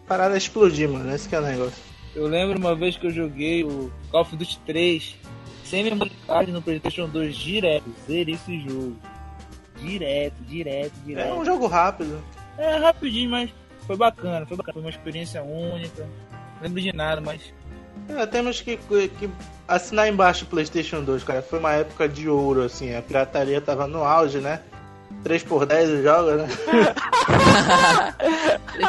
Parada explodir, mano. Esse que é o negócio. Eu lembro uma vez que eu joguei o Call of Duty 3 sem memory card no PlayStation 2 direto. Zerei esse jogo. Direto, direto, É direto. um jogo rápido. É rapidinho, mas foi bacana, foi bacana. Foi uma experiência única. Não lembro de nada, mas. É, temos que, que assinar embaixo o PlayStation 2, cara. Foi uma época de ouro, assim. A pirataria tava no auge, né? 3x10 joga, né?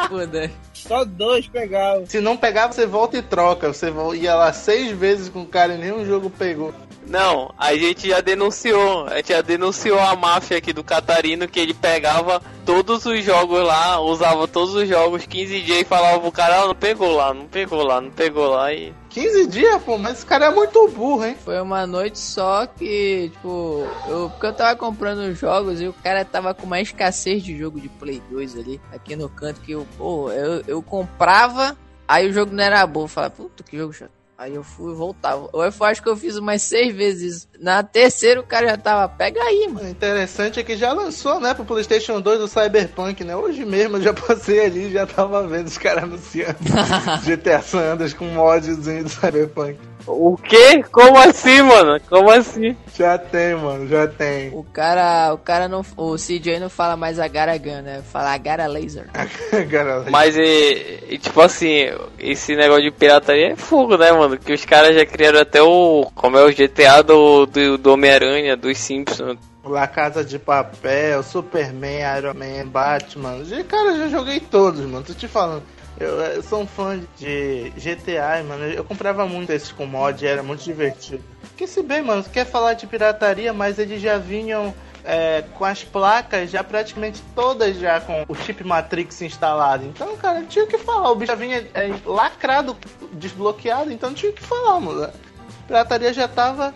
Foda. Só dois pegavam. Se não pegar, você volta e troca. Você vo- ia lá seis vezes com o cara e nenhum jogo pegou. Não, a gente já denunciou, a gente já denunciou a máfia aqui do Catarino que ele pegava todos os jogos lá, usava todos os jogos 15 dias e falava pro cara, ah, não pegou lá, não pegou lá, não pegou lá e 15 dias, pô, mas esse cara é muito burro, hein? Foi uma noite só que, tipo, eu, porque eu tava comprando os jogos e o cara tava com uma escassez de jogo de Play 2 ali, aqui no canto, que eu, pô, eu, eu comprava, aí o jogo não era bom. Eu falava, puta, que jogo chato. Aí eu fui e voltava. Eu acho que eu fiz umas seis vezes. Na terceira o cara já tava, pega aí, mano. O interessante é que já lançou, né, pro PlayStation 2 o Cyberpunk, né? Hoje mesmo eu já passei ali e já tava vendo os caras anunciando GTA San Andreas com modzinho do Cyberpunk. O quê? Como assim, mano? Como assim? Já tem, mano, já tem. O cara, o cara não, o CJ não fala mais a Garagan, né? Fala a Gara Laser. Cara, Mas e, e, tipo assim, esse negócio de pirataria é fogo, né, mano? Que os caras já criaram até o. Como é o GTA do, do, do Homem-Aranha, dos Simpsons. La Casa de Papel, Superman, Iron Man, Batman. Cara, eu já joguei todos, mano. Tô te falando. Eu, eu sou um fã de GTA, mano. Eu comprava muito esses com mod, era muito divertido. Porque se bem, mano, quer falar de pirataria, mas eles já vinham é, com as placas já praticamente todas já com o chip Matrix instalado. Então, cara, tinha o que falar. O bicho já vinha é, lacrado, desbloqueado, então tinha o que falar, mano. Pirataria já tava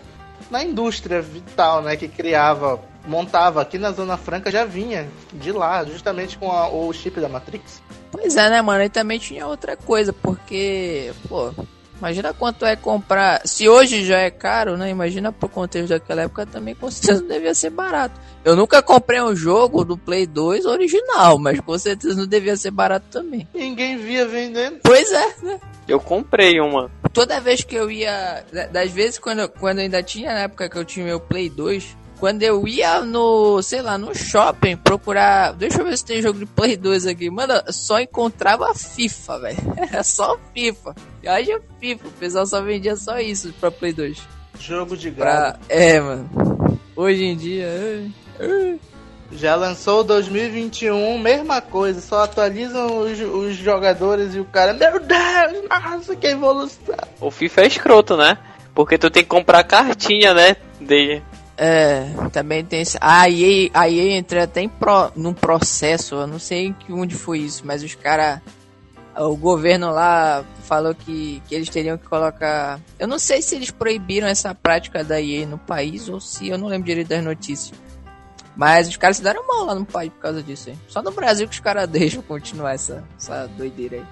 na indústria vital, né, que criava, montava aqui na Zona Franca já vinha de lá, justamente com a- o chip da Matrix. Pois é, né, mano? E também tinha outra coisa, porque, pô, imagina quanto é comprar. Se hoje já é caro, né? Imagina pro contexto daquela época também com certeza não devia ser barato. Eu nunca comprei um jogo do Play 2 original, mas com certeza não devia ser barato também. Ninguém via vendendo. Pois é, né? Eu comprei uma. Toda vez que eu ia. da- Das vezes quando, eu- quando eu ainda tinha, na época que eu tinha meu Play 2, quando eu ia no, sei lá, no shopping procurar. Deixa eu ver se tem jogo de Play 2 aqui. Mano, eu só encontrava FIFA, velho. Era só FIFA. E Haja FIFA. O pessoal só vendia só isso pra Play 2. Jogo de graça. Pra... É, mano. Hoje em dia. ai, ai. Já lançou 2021, mesma coisa, só atualizam os, os jogadores e o cara, meu Deus, nossa, que evolução. O FIFA é escroto, né? Porque tu tem que comprar cartinha, né? De... É, também tem esse. A EA, a EA entrou até em pro, num processo, eu não sei onde foi isso, mas os caras. O governo lá falou que, que eles teriam que colocar. Eu não sei se eles proibiram essa prática da EA no país ou se eu não lembro direito das notícias. Mas os caras se deram mal lá no país por causa disso aí. Só no Brasil que os caras deixam continuar essa, essa doideira aí.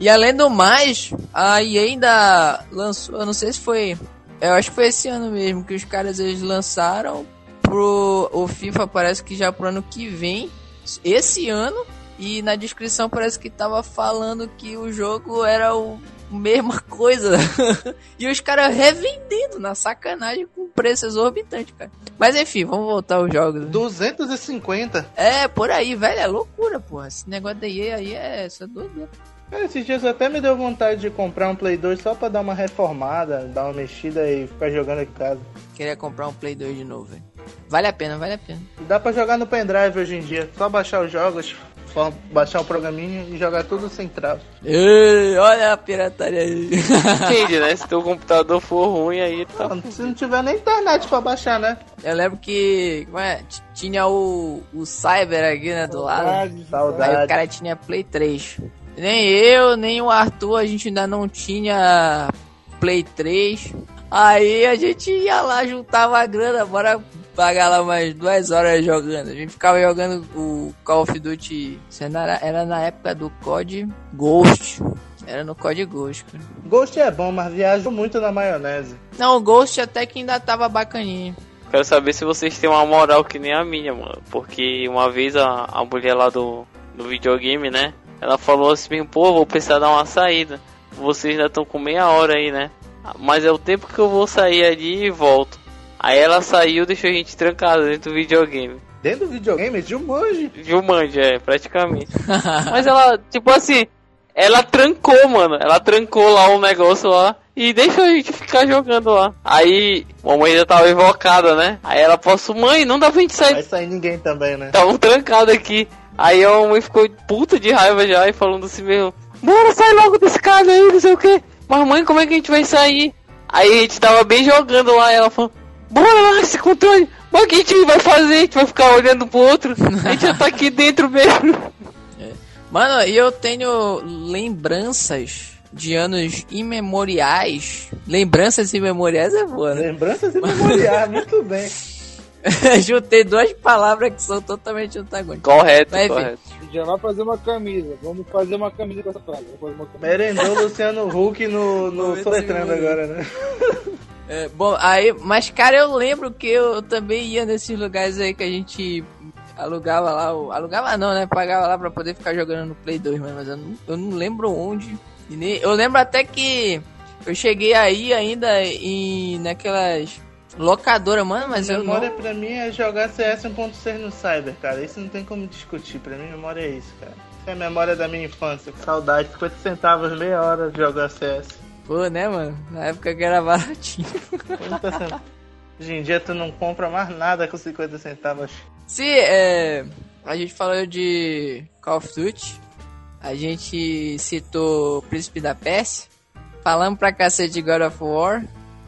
E além do mais, a EA ainda lançou, eu não sei se foi, eu acho que foi esse ano mesmo que os caras eles lançaram pro o FIFA parece que já pro ano que vem, esse ano, e na descrição parece que tava falando que o jogo era o mesma coisa. e os caras revendendo na sacanagem com preço exorbitante, cara. Mas enfim, vamos voltar aos jogos. né? 250. É, por aí, velho, é loucura, porra. Esse negócio da EA aí é, isso é doideira. É, Esses dias até me deu vontade de comprar um Play 2 só pra dar uma reformada, dar uma mexida e ficar jogando aqui em casa. Queria comprar um Play 2 de novo, velho. Vale a pena, vale a pena. Dá pra jogar no pendrive hoje em dia, só baixar os jogos, só baixar o programinha e jogar tudo sem trava. Ei, olha a pirataria aí. Entende, né? Se teu computador for ruim, aí tá. Não, Se não tiver nem internet pra baixar, né? Eu lembro que como é, tinha o, o Cyber aqui, né, do lado. Aí o Saudade. cara tinha Play 3. Nem eu, nem o Arthur, a gente ainda não tinha Play 3. Aí a gente ia lá, juntava a grana, bora pagar lá mais duas horas jogando. A gente ficava jogando o Call of Duty. Era, era na época do COD Ghost. Era no COD Ghost, cara. Ghost é bom, mas viajo muito na maionese. Não, o Ghost até que ainda tava bacaninho. Quero saber se vocês têm uma moral que nem a minha, mano. Porque uma vez a, a mulher lá do, do videogame, né? Ela falou assim, pô, vou precisar dar uma saída. Vocês ainda estão com meia hora aí, né? Mas é o tempo que eu vou sair ali e volto. Aí ela saiu, deixou a gente trancado dentro do videogame. Dentro do videogame, de um monge. Viu, manja, é, praticamente. Mas ela, tipo assim, ela trancou, mano. Ela trancou lá um negócio lá e deixou a gente ficar jogando lá. Aí, mamãe ainda tava invocada, né? Aí ela passou, mãe, não dá pra gente sair Vai sair ninguém também, né? Estavam trancados aqui. Aí a mamãe ficou puta de raiva já e falando assim mesmo: Bora, sai logo desse cara aí, não sei o que. Mas mãe, como é que a gente vai sair? Aí a gente tava bem jogando lá. E ela falou: Bora lá, esse controle. Mas o que a gente vai fazer? A gente vai ficar olhando pro outro. A gente já tá aqui dentro mesmo. Mano, e eu tenho lembranças de anos imemoriais. Lembranças imemoriais é boa, né? Lembranças e memoriais, muito bem. Juntei duas palavras que são totalmente antagônicas. Correto, Mas, correto. Já vai fazer uma camisa. Vamos fazer uma camisa com essa frase. Vamos fazer uma camisa. Merendou Luciano Huck no, no Soletrando agora, né? É, bom, aí, mas cara, eu lembro que eu também ia nesses lugares aí que a gente alugava lá, o- alugava não, né? Pagava lá pra poder ficar jogando no Play 2, mano, mas eu não, eu não lembro onde. E nem- eu lembro até que eu cheguei aí ainda em naquelas locadoras, mano, mas eu memória não... pra mim é jogar CS 1.6 no Cyber, cara. Isso não tem como discutir. Pra mim, memória é isso, cara. Isso é a memória da minha infância. Saudade. 50 centavos, meia hora de jogar CS. Pô, né, mano? Na época que era baratinho. 50 centavos. Hoje em dia tu não compra mais nada com 50 centavos. Se é, a gente falou de Call of Duty, a gente citou Príncipe da Pérsia, falamos pra cacete de God of War,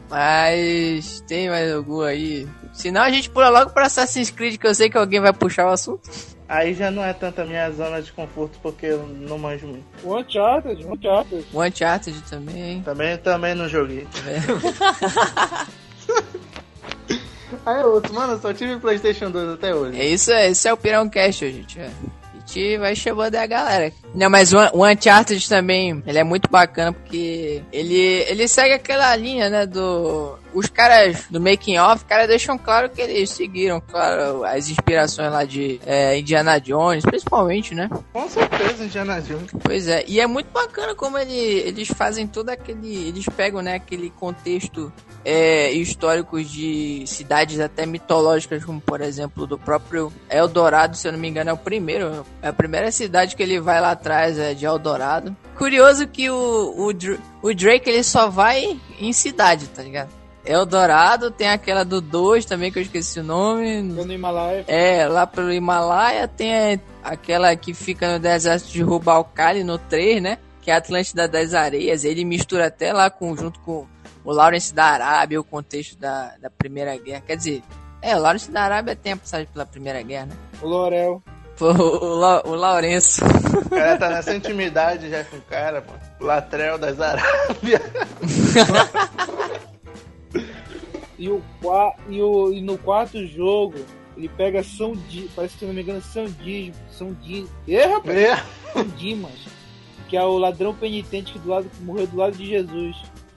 mas tem mais algum aí? Senão a gente pula logo pra Assassin's Creed, que eu sei que alguém vai puxar o assunto. Aí já não é tanto a minha zona de conforto porque eu não manjo muito. O Uncharted, o Uncharted. O Uncharted também. Também, também não joguei. vendo? Aí outro, mano, eu só tive Playstation 2 até hoje. É isso, é, esse é o Pirão Cast, gente. É. Vai chamando a galera. Não, mas o, o Uncharted também, ele é muito bacana porque ele, ele segue aquela linha, né, do... Os caras do Making Off, cara, deixam claro que eles seguiram, claro, as inspirações lá de é, Indiana Jones, principalmente, né? Com certeza, Indiana Jones. Pois é, e é muito bacana como ele, eles fazem todo aquele. Eles pegam, né, aquele contexto é, histórico de cidades até mitológicas, como por exemplo do próprio Eldorado, se eu não me engano, é o primeiro. É a primeira cidade que ele vai lá atrás, é de Eldorado. Curioso que o, o, o Drake ele só vai em cidade, tá ligado? Eldorado, tem aquela do 2 também que eu esqueci o nome. Tô no Himalaia. É, lá pelo Himalaia tem aquela que fica no deserto de Rubalcali, no 3, né? Que é a Atlântida das Areias. Ele mistura até lá com, junto com o Lawrence da Arábia, o contexto da, da Primeira Guerra. Quer dizer, é, o Lawrence da Arábia tem a passagem pela Primeira Guerra, né? O Lorel. Pô, o, La, o Lourenço. O cara tá nessa intimidade já com o cara, mano. Latrel das Arábias. E, o, e, o, e no quarto jogo, Ele pega São Di, parece que se não me engano, São Di, São Di. É, rapaz, É. São Dimas, que é o ladrão penitente que, do lado, que morreu do lado de Jesus.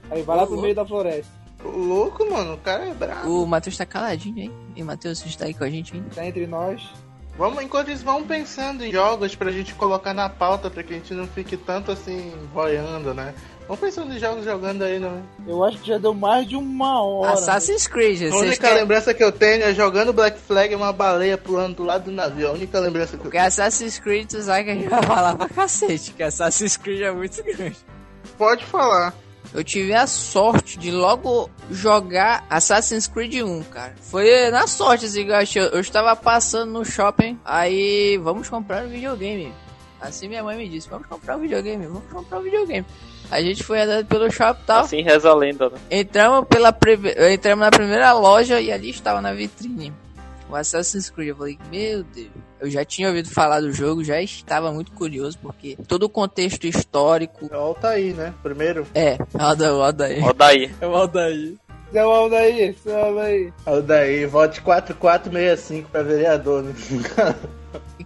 Aí vai lá pro meio da floresta. Louco, mano. O cara é brabo. O Matheus tá caladinho aí. E Matheus, você está aí com a gente ainda? Tá entre nós. Vamos, enquanto isso, vamos pensando em jogos pra gente colocar na pauta pra que a gente não fique tanto assim, boiando, né? Vamos pensando em jogos jogando aí, não. Eu acho que já deu mais de uma hora. Assassin's Creed, A única querem... lembrança que eu tenho é jogando Black Flag e uma baleia pulando do lado do navio. A única lembrança que eu Porque tenho. Assassin's Creed, tu sabe que a gente vai falar pra cacete, que Assassin's Creed é muito grande. Pode falar. Eu tive a sorte de logo jogar Assassin's Creed 1, cara. Foi na sorte, assim, eu achei. Eu estava passando no shopping, aí vamos comprar um videogame. Assim minha mãe me disse, vamos comprar um videogame, vamos comprar um videogame. A gente foi andando pelo shopping e tal. Assim reza a lenda, né? Entramos, pela entramos na primeira loja e ali estava na vitrine o Assassin's Creed. Eu falei, meu Deus. Eu já tinha ouvido falar do jogo, já estava muito curioso, porque todo o contexto histórico. É o Altair, né? Primeiro. É, roda, roda aí. Ó daí. É o Aldair. Seu Aldair, seu Aldair. Altair, vote 4465 pra vereador, né?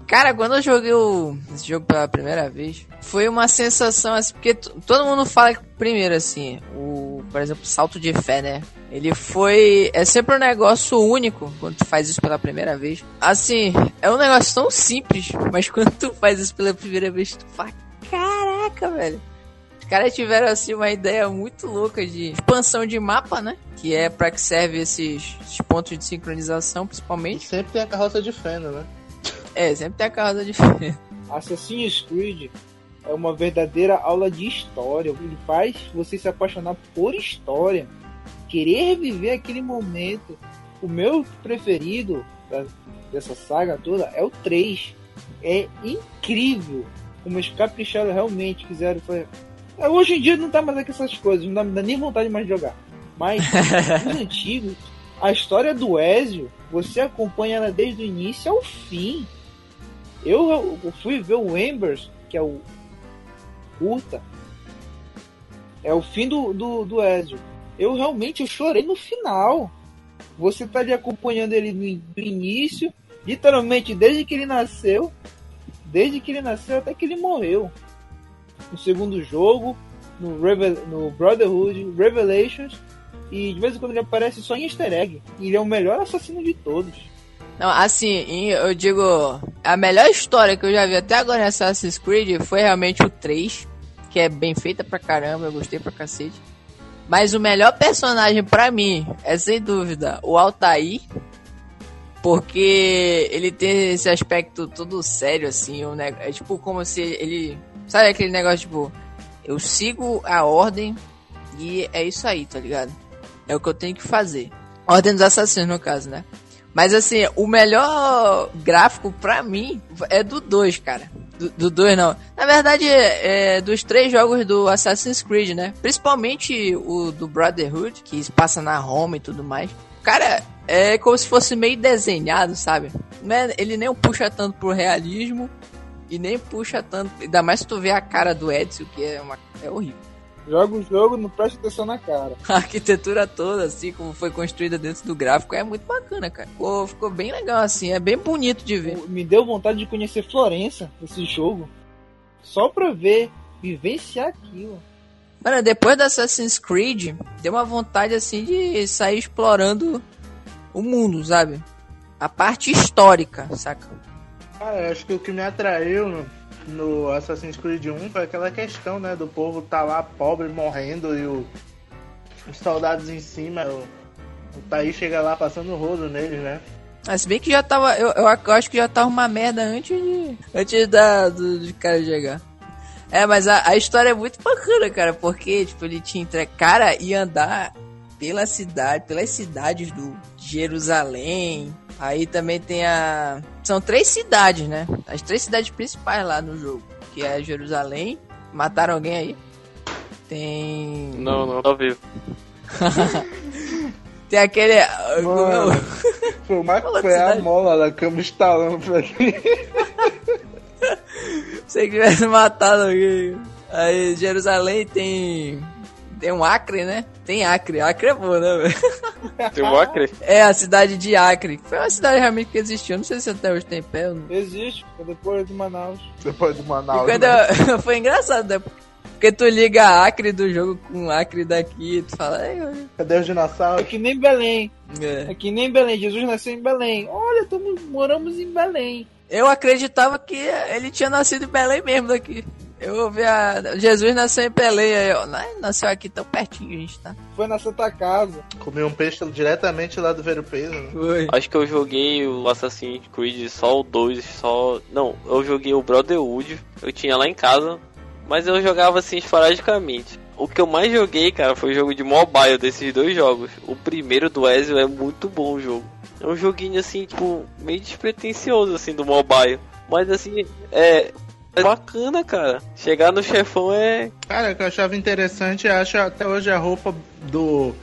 E cara, quando eu joguei o- esse jogo pela primeira vez, foi uma sensação assim, porque todo mundo fala que, primeiro assim, o, por exemplo, salto de fé, né? Ele foi. É sempre um negócio único quando tu faz isso pela primeira vez. Assim, é um negócio tão simples, mas quando tu faz isso pela primeira vez, tu fala, caraca, velho. Os caras tiveram assim uma ideia muito louca de expansão de mapa, né? Que é pra que serve esses, esses pontos de sincronização, E principalmente. sempre tem a carroça de feno, né? É, sempre tem a casa diferente. Assassin's Creed é uma verdadeira aula de história. Ele faz você se apaixonar por história, querer viver aquele momento. O meu preferido da- dessa saga toda é o 3. É incrível como eles capricharam realmente, quiseram fazer. É, Hoje em dia não tá mais aqui essas coisas, não dá, não dá nem vontade mais de jogar. Mas os antigos, a história do Ezio, você acompanha ela desde o início ao fim. Eu, eu fui ver o Embers, que é o curta. É o fim do, do, do Ezio. Eu realmente eu chorei no final. Você tá ali acompanhando ele no, in- no início, literalmente desde que ele nasceu, desde que ele nasceu até que ele morreu. No segundo jogo, no, Revel, no Brotherhood, Revelations, e de vez em quando ele aparece só em easter egg. E ele é o melhor assassino de todos. Não, assim, eu digo, a melhor história que eu já vi até agora em Assassin's Creed foi realmente o 3, que é bem feita pra caramba, eu gostei pra cacete. Mas o melhor personagem pra mim é sem dúvida o Altair, porque ele tem esse aspecto todo sério assim, o neg- é tipo como se ele, sabe aquele negócio tipo, eu sigo a ordem e é isso aí, tá ligado? É o que eu tenho que fazer. Ordem dos assassinos no caso, né? Mas assim, o melhor gráfico pra mim é do 2, cara. Do 2 não. Na verdade, é dos três jogos do Assassin's Creed, né? Principalmente o do Brotherhood, que se passa na Roma e tudo mais. Cara, é como se fosse meio desenhado, sabe? É- Ele nem puxa tanto pro realismo e nem puxa tanto. Ainda mais se tu vê a cara do Edson, que é, uma, é horrível. Joga o jogo, não presta atenção na cara. A arquitetura toda, assim, como foi construída dentro do gráfico, é muito bacana, cara. Ficou, ficou bem legal, assim, é bem bonito de ver. Me deu vontade de conhecer Florença, esse jogo. Só pra ver, vivenciar aquilo. Mano, depois do Assassin's Creed, deu uma vontade, assim, de sair explorando o mundo, sabe? A parte histórica, saca? Cara, acho que o que me atraiu no, Assassin's Creed 1 foi aquela questão, né? Do povo tá lá pobre, morrendo e o, os soldados em cima. O, o Thaís chega lá passando o rodo neles, né? Mas se bem que já tava. Eu, eu ac- eu acho que já tava uma merda antes de. Antes da, do, de cara chegar. É, mas a, a história é muito bacana, cara, porque, tipo, ele te entrega. Cara, ia andar pela cidade, pelas cidades do Jerusalém. Aí também tem a. São três cidades, né? As três cidades principais lá no jogo. Que é Jerusalém. Mataram alguém aí? Tem. Não, não, tá vivo. Tem aquele. Mano. Foi, uma, foi a mola da cama estalando pra mim. Se tivesse matado alguém. Aí, Jerusalém tem. Tem um Acre, né? Tem Acre. Acre é bom, né, velho? Do Acre? É, a cidade de Acre. Foi uma cidade realmente que existiu. Não sei se até hoje tem pé. ou Não. Existe, foi depois de Manaus. Depois do E Manaus. quando né? eu- foi engraçado, né? Porque tu liga a Acre do jogo com Acre daqui, tu fala, "Ai, eu- Cadê os É dinossauros? que nem Belém. é. É que nem Belém. Jesus nasceu em Belém. Olha, tamo, moramos em Belém. Eu acreditava que ele tinha nascido em Belém mesmo daqui. Eu ouvi a. Jesus nasceu em aí eu. "Não, Nasceu aqui tão pertinho, a gente tá. Foi na Santa Casa. Comi um peixe diretamente lá do Vero Peso. né? Foi. Acho que eu joguei o Assassin's Creed só o 2, só. Não, eu joguei o Brotherhood, eu tinha lá em casa, mas eu jogava assim esporadicamente. O que eu mais joguei, cara, foi o jogo de mobile desses dois jogos. O primeiro do Ezio é muito bom o jogo. É um joguinho assim, tipo, meio despretensioso assim do mobile. Mas assim, é. É bacana, cara. Chegar no chefão é. Cara, o que eu achava interessante, eu acho até hoje a roupa do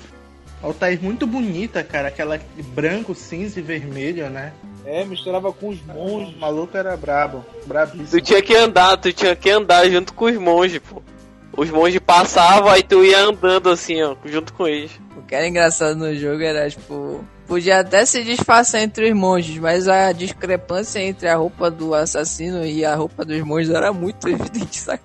Altair muito bonita, cara. Aquela branco, cinza e vermelho, né? É, misturava com os O monges. maluco era brabo, brabíssimo. Tu tinha que andar, tu tinha que andar junto com os monges, pô. Os monges passavam, aí tu ia andando assim, ó, junto com eles. O que era engraçado no jogo era, tipo. Podia até se disfarçar entre os monges, mas a discrepância entre a roupa do assassino e a roupa dos monges era muito evidente, saca?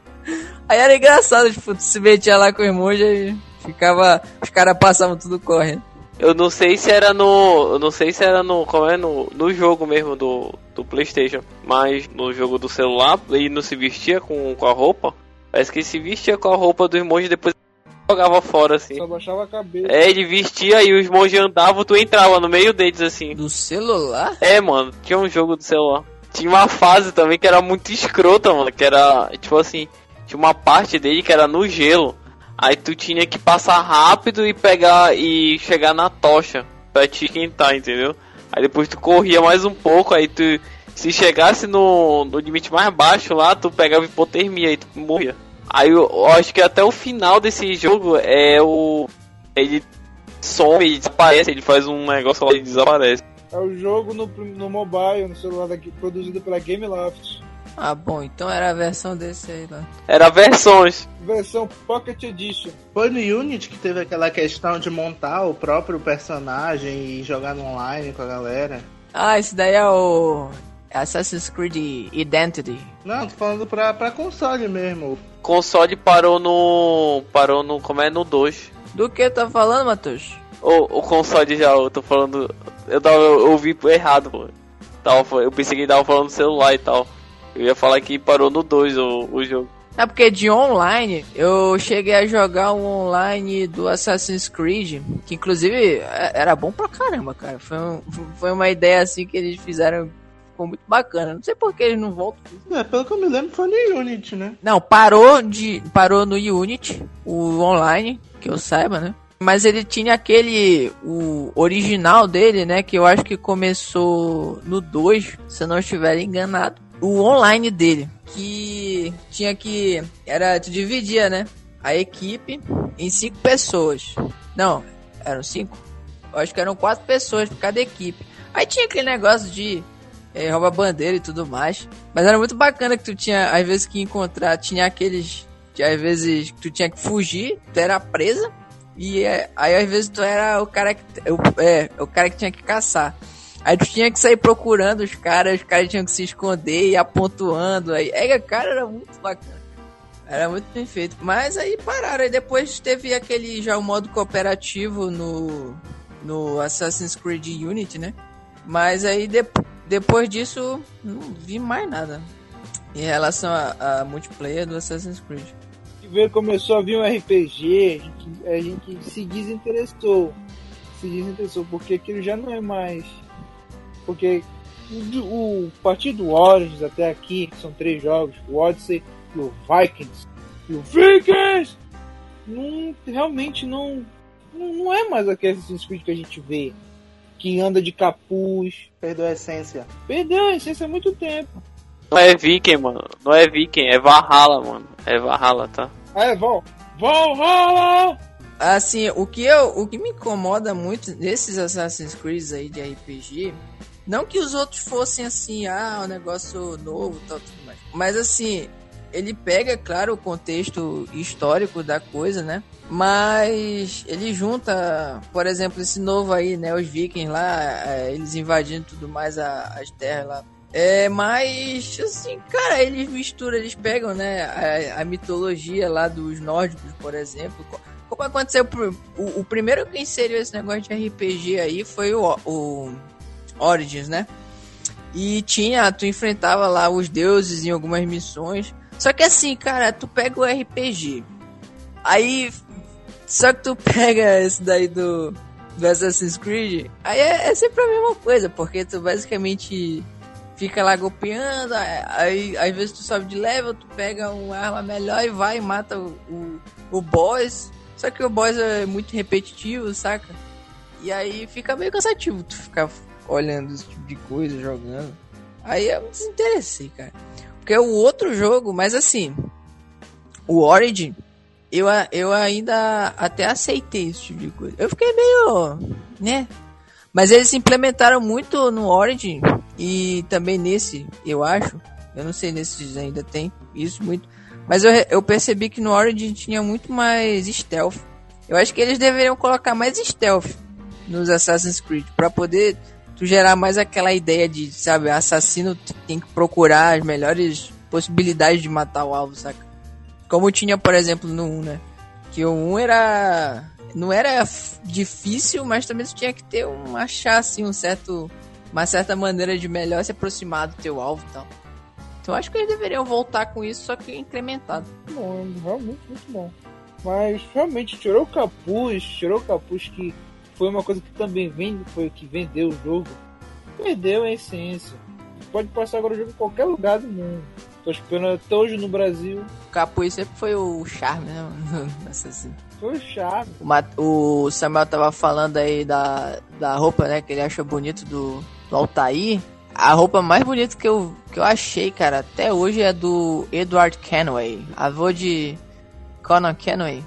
Aí era engraçado, tipo, tu se metia lá com os monges e ficava. Os caras passavam tudo correndo. Eu não sei se era no. Eu não sei se era no. Como é? No, no jogo mesmo do, do Playstation. Mas no jogo do celular, ele não se vestia com, com a roupa. Parece que ele se vestia com a roupa dos monges depois jogava fora assim. Só baixava a cabeça. É, ele vestia e os monges andavam, tu entrava no meio deles assim. Do celular? É, mano, tinha um jogo do celular. Tinha uma fase também que era muito escrota, mano. Que era, tipo assim, tinha uma parte dele que era no gelo. Aí tu tinha que passar rápido e pegar e chegar na tocha pra te esquentar, entendeu? Aí depois tu corria mais um pouco, aí tu. Se chegasse no, no limite mais baixo lá, tu pegava hipotermia e tu morria. Aí eu, eu acho que até o final desse jogo é o. Ele some, ele desaparece, ele faz um negócio lá e desaparece. É o jogo no, no mobile, no celular daqui, produzido pela Gameloft. Ah, bom, então era a versão desse aí lá. Era versões. Versão Pocket Edition. Foi no Unity que teve aquela questão de montar o próprio personagem e jogar no online com a galera. Ah, esse daí é o. Assassin's Creed Identity. Não, tô falando pra, pra console mesmo. console parou no. Parou no. Como é? No 2. Do que tá falando, Matheus? O, o console já, eu tô falando. Eu, tava, eu ouvi errado, pô. Tava, eu pensei que ele tava falando no celular e tal. Eu ia falar que parou no 2 o, o jogo. É porque de online, eu cheguei a jogar o online do Assassin's Creed, que inclusive é- era bom pra caramba, cara. Foi, um- foi uma ideia assim que eles fizeram, ficou muito bacana. Não sei por que eles não voltam. É, pelo que eu me lembro foi no Unity, né? Não, parou de parou no Unity, o online, que eu saiba, né? Mas ele tinha aquele o original dele, né, que eu acho que começou no 2, se eu não estiver enganado. O online dele, que tinha que era tu dividia, né, a equipe em cinco pessoas. Não, eram cinco. Eu acho que eram quatro pessoas por cada equipe. Aí tinha aquele negócio de é, rouba bandeira e tudo mais. Mas era muito bacana que tu tinha, às vezes, que encontrar. Tinha aqueles. Que às vezes tu tinha que fugir, tu era presa. E é, aí às vezes tu era o cara que. eu- É, o cara que tinha que caçar. Aí tu tinha que sair procurando os caras, os caras tinham que se esconder e ir apontuando. Aí, é, cara, era muito bacana. Era muito bem feito. Mas aí pararam. Aí depois teve aquele já o modo cooperativo no, no Assassin's Creed Unity, né? Mas aí de, depois disso não vi mais nada em relação a, a multiplayer do Assassin's Creed. Veio, começou a vir um RPG, a gente, a gente se desinteressou. Se desinteressou, porque aquilo já não é mais. Porque o, o a partir do Origins até aqui, que são três jogos, o Odyssey e o Vikings, e o Vikings, não, realmente não, não é mais aquele Assassin's Creed que a gente vê. Que anda de capuz. Perdeu a essência. Perdeu a essência há muito tempo. Não é Viking, mano. Não é Viking, é Valhalla, mano. É Valhalla, tá? Ah, é, Val. Valhalla! Assim, o que eu, o que me incomoda muito nesses Assassin's Creed aí de RPG, não que os outros fossem assim, ah, um negócio novo, tal, tudo mais. Mas assim, ele pega, claro, o contexto histórico da coisa, né? Mas ele junta, por exemplo, esse novo aí, né? Os vikings lá, é, eles invadindo tudo mais as terras lá. É, mas, assim, cara, eles misturam, eles pegam, né? A, a mitologia lá dos nórdicos, por exemplo. Como aconteceu, o, o primeiro que inseriu esse negócio de RPG aí foi o, o Origins, né? E tinha, tu enfrentava lá os deuses em algumas missões. Só que assim, cara, tu pega o RPG. Aí só que tu pega esse daí do, do Assassin's Creed, aí é, é, sempre a mesma coisa, porque tu basicamente fica lá golpeando, aí às vezes tu sobe de level, tu pega uma arma melhor e vai e mata o, o, o boss. Só que o boss é muito repetitivo, saca? E aí fica meio cansativo tu ficar olhando esse tipo de coisa, jogando. Aí eu me desinteressei, cara. Porque é o outro jogo, mas assim, o Origin eu, eu ainda até aceitei esse tipo de coisa. Eu fiquei meio, né? Mas eles implementaram muito no Origin e também nesse, eu acho. Eu não sei nesses ainda tem isso muito. Mas eu, eu percebi que no Origin tinha muito mais stealth. Eu acho que eles deveriam colocar mais stealth nos Assassin's Creed para poder tu gerar mais aquela ideia de, sabe, assassino tem que procurar as melhores possibilidades de matar o alvo, saca? Como tinha, por exemplo, no 1, né? Que o 1 era. Não era difícil, mas também tu tinha que ter um. achar assim um certo. Uma certa maneira de melhor se aproximar do teu alvo e tal. Então acho que eles deveriam voltar com isso, só que incrementado. Bom, realmente muito bom. Mas realmente tirou o capuz, tirou o capuz que foi uma coisa que também vende, foi o que vendeu o jogo. Perdeu a essência. Pode passar agora o jogo em qualquer lugar do mundo. Tô esperando até hoje no Brasil. O sempre foi o charme, né? Assim. Foi o charme. O, o, Samuel tava falando aí da, da roupa, né? Que ele achou bonito do, do Altair. A roupa mais bonita que eu, que eu achei, cara, até hoje é do Edward Kenway, avô de Conan Kenway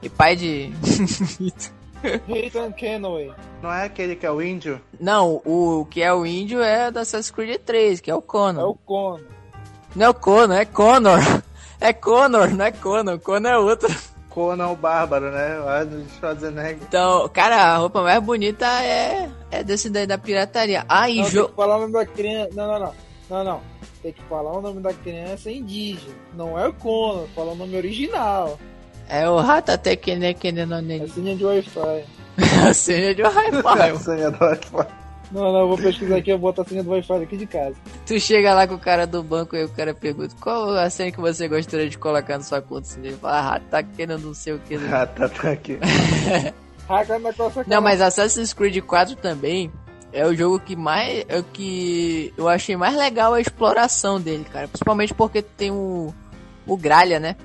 e pai de. Ethan Kenway. Não é aquele que é o índio? Não, o que é o índio é da Assassin's Creed 3, que é o Conan. É o Conan. Não é o Conan, é Connor. É Connor, não é Conan. Conan é outro. Conan o Bárbaro, né? O Schwarzenegger. Então, cara, a roupa mais bonita é, é desse daí da pirataria. Ah, e jogo. Tem que falar o nome da criança. Não, não, não. Não, não. Tem que falar o nome da criança indígena. Não é o Conan, fala o nome original. É o Ratate Kene Kene no É a senha de Wi-Fi. a senha de Wi-Fi. a senha do Wi-Fi. Não, não, vou pesquisar aqui, eu boto a senha do Wi-Fi aqui de casa. Tu chega lá com o cara do banco e o cara pergunta qual a senha que você gostaria de colocar na sua conta. Ele fala, ah, tá querendo não sei o que. Ah, tá, tá aqui. não, mas Assassin's Creed 4 também é o jogo que mais. É o que eu achei mais legal a exploração dele, cara. Principalmente porque tem o. O Gralha, né?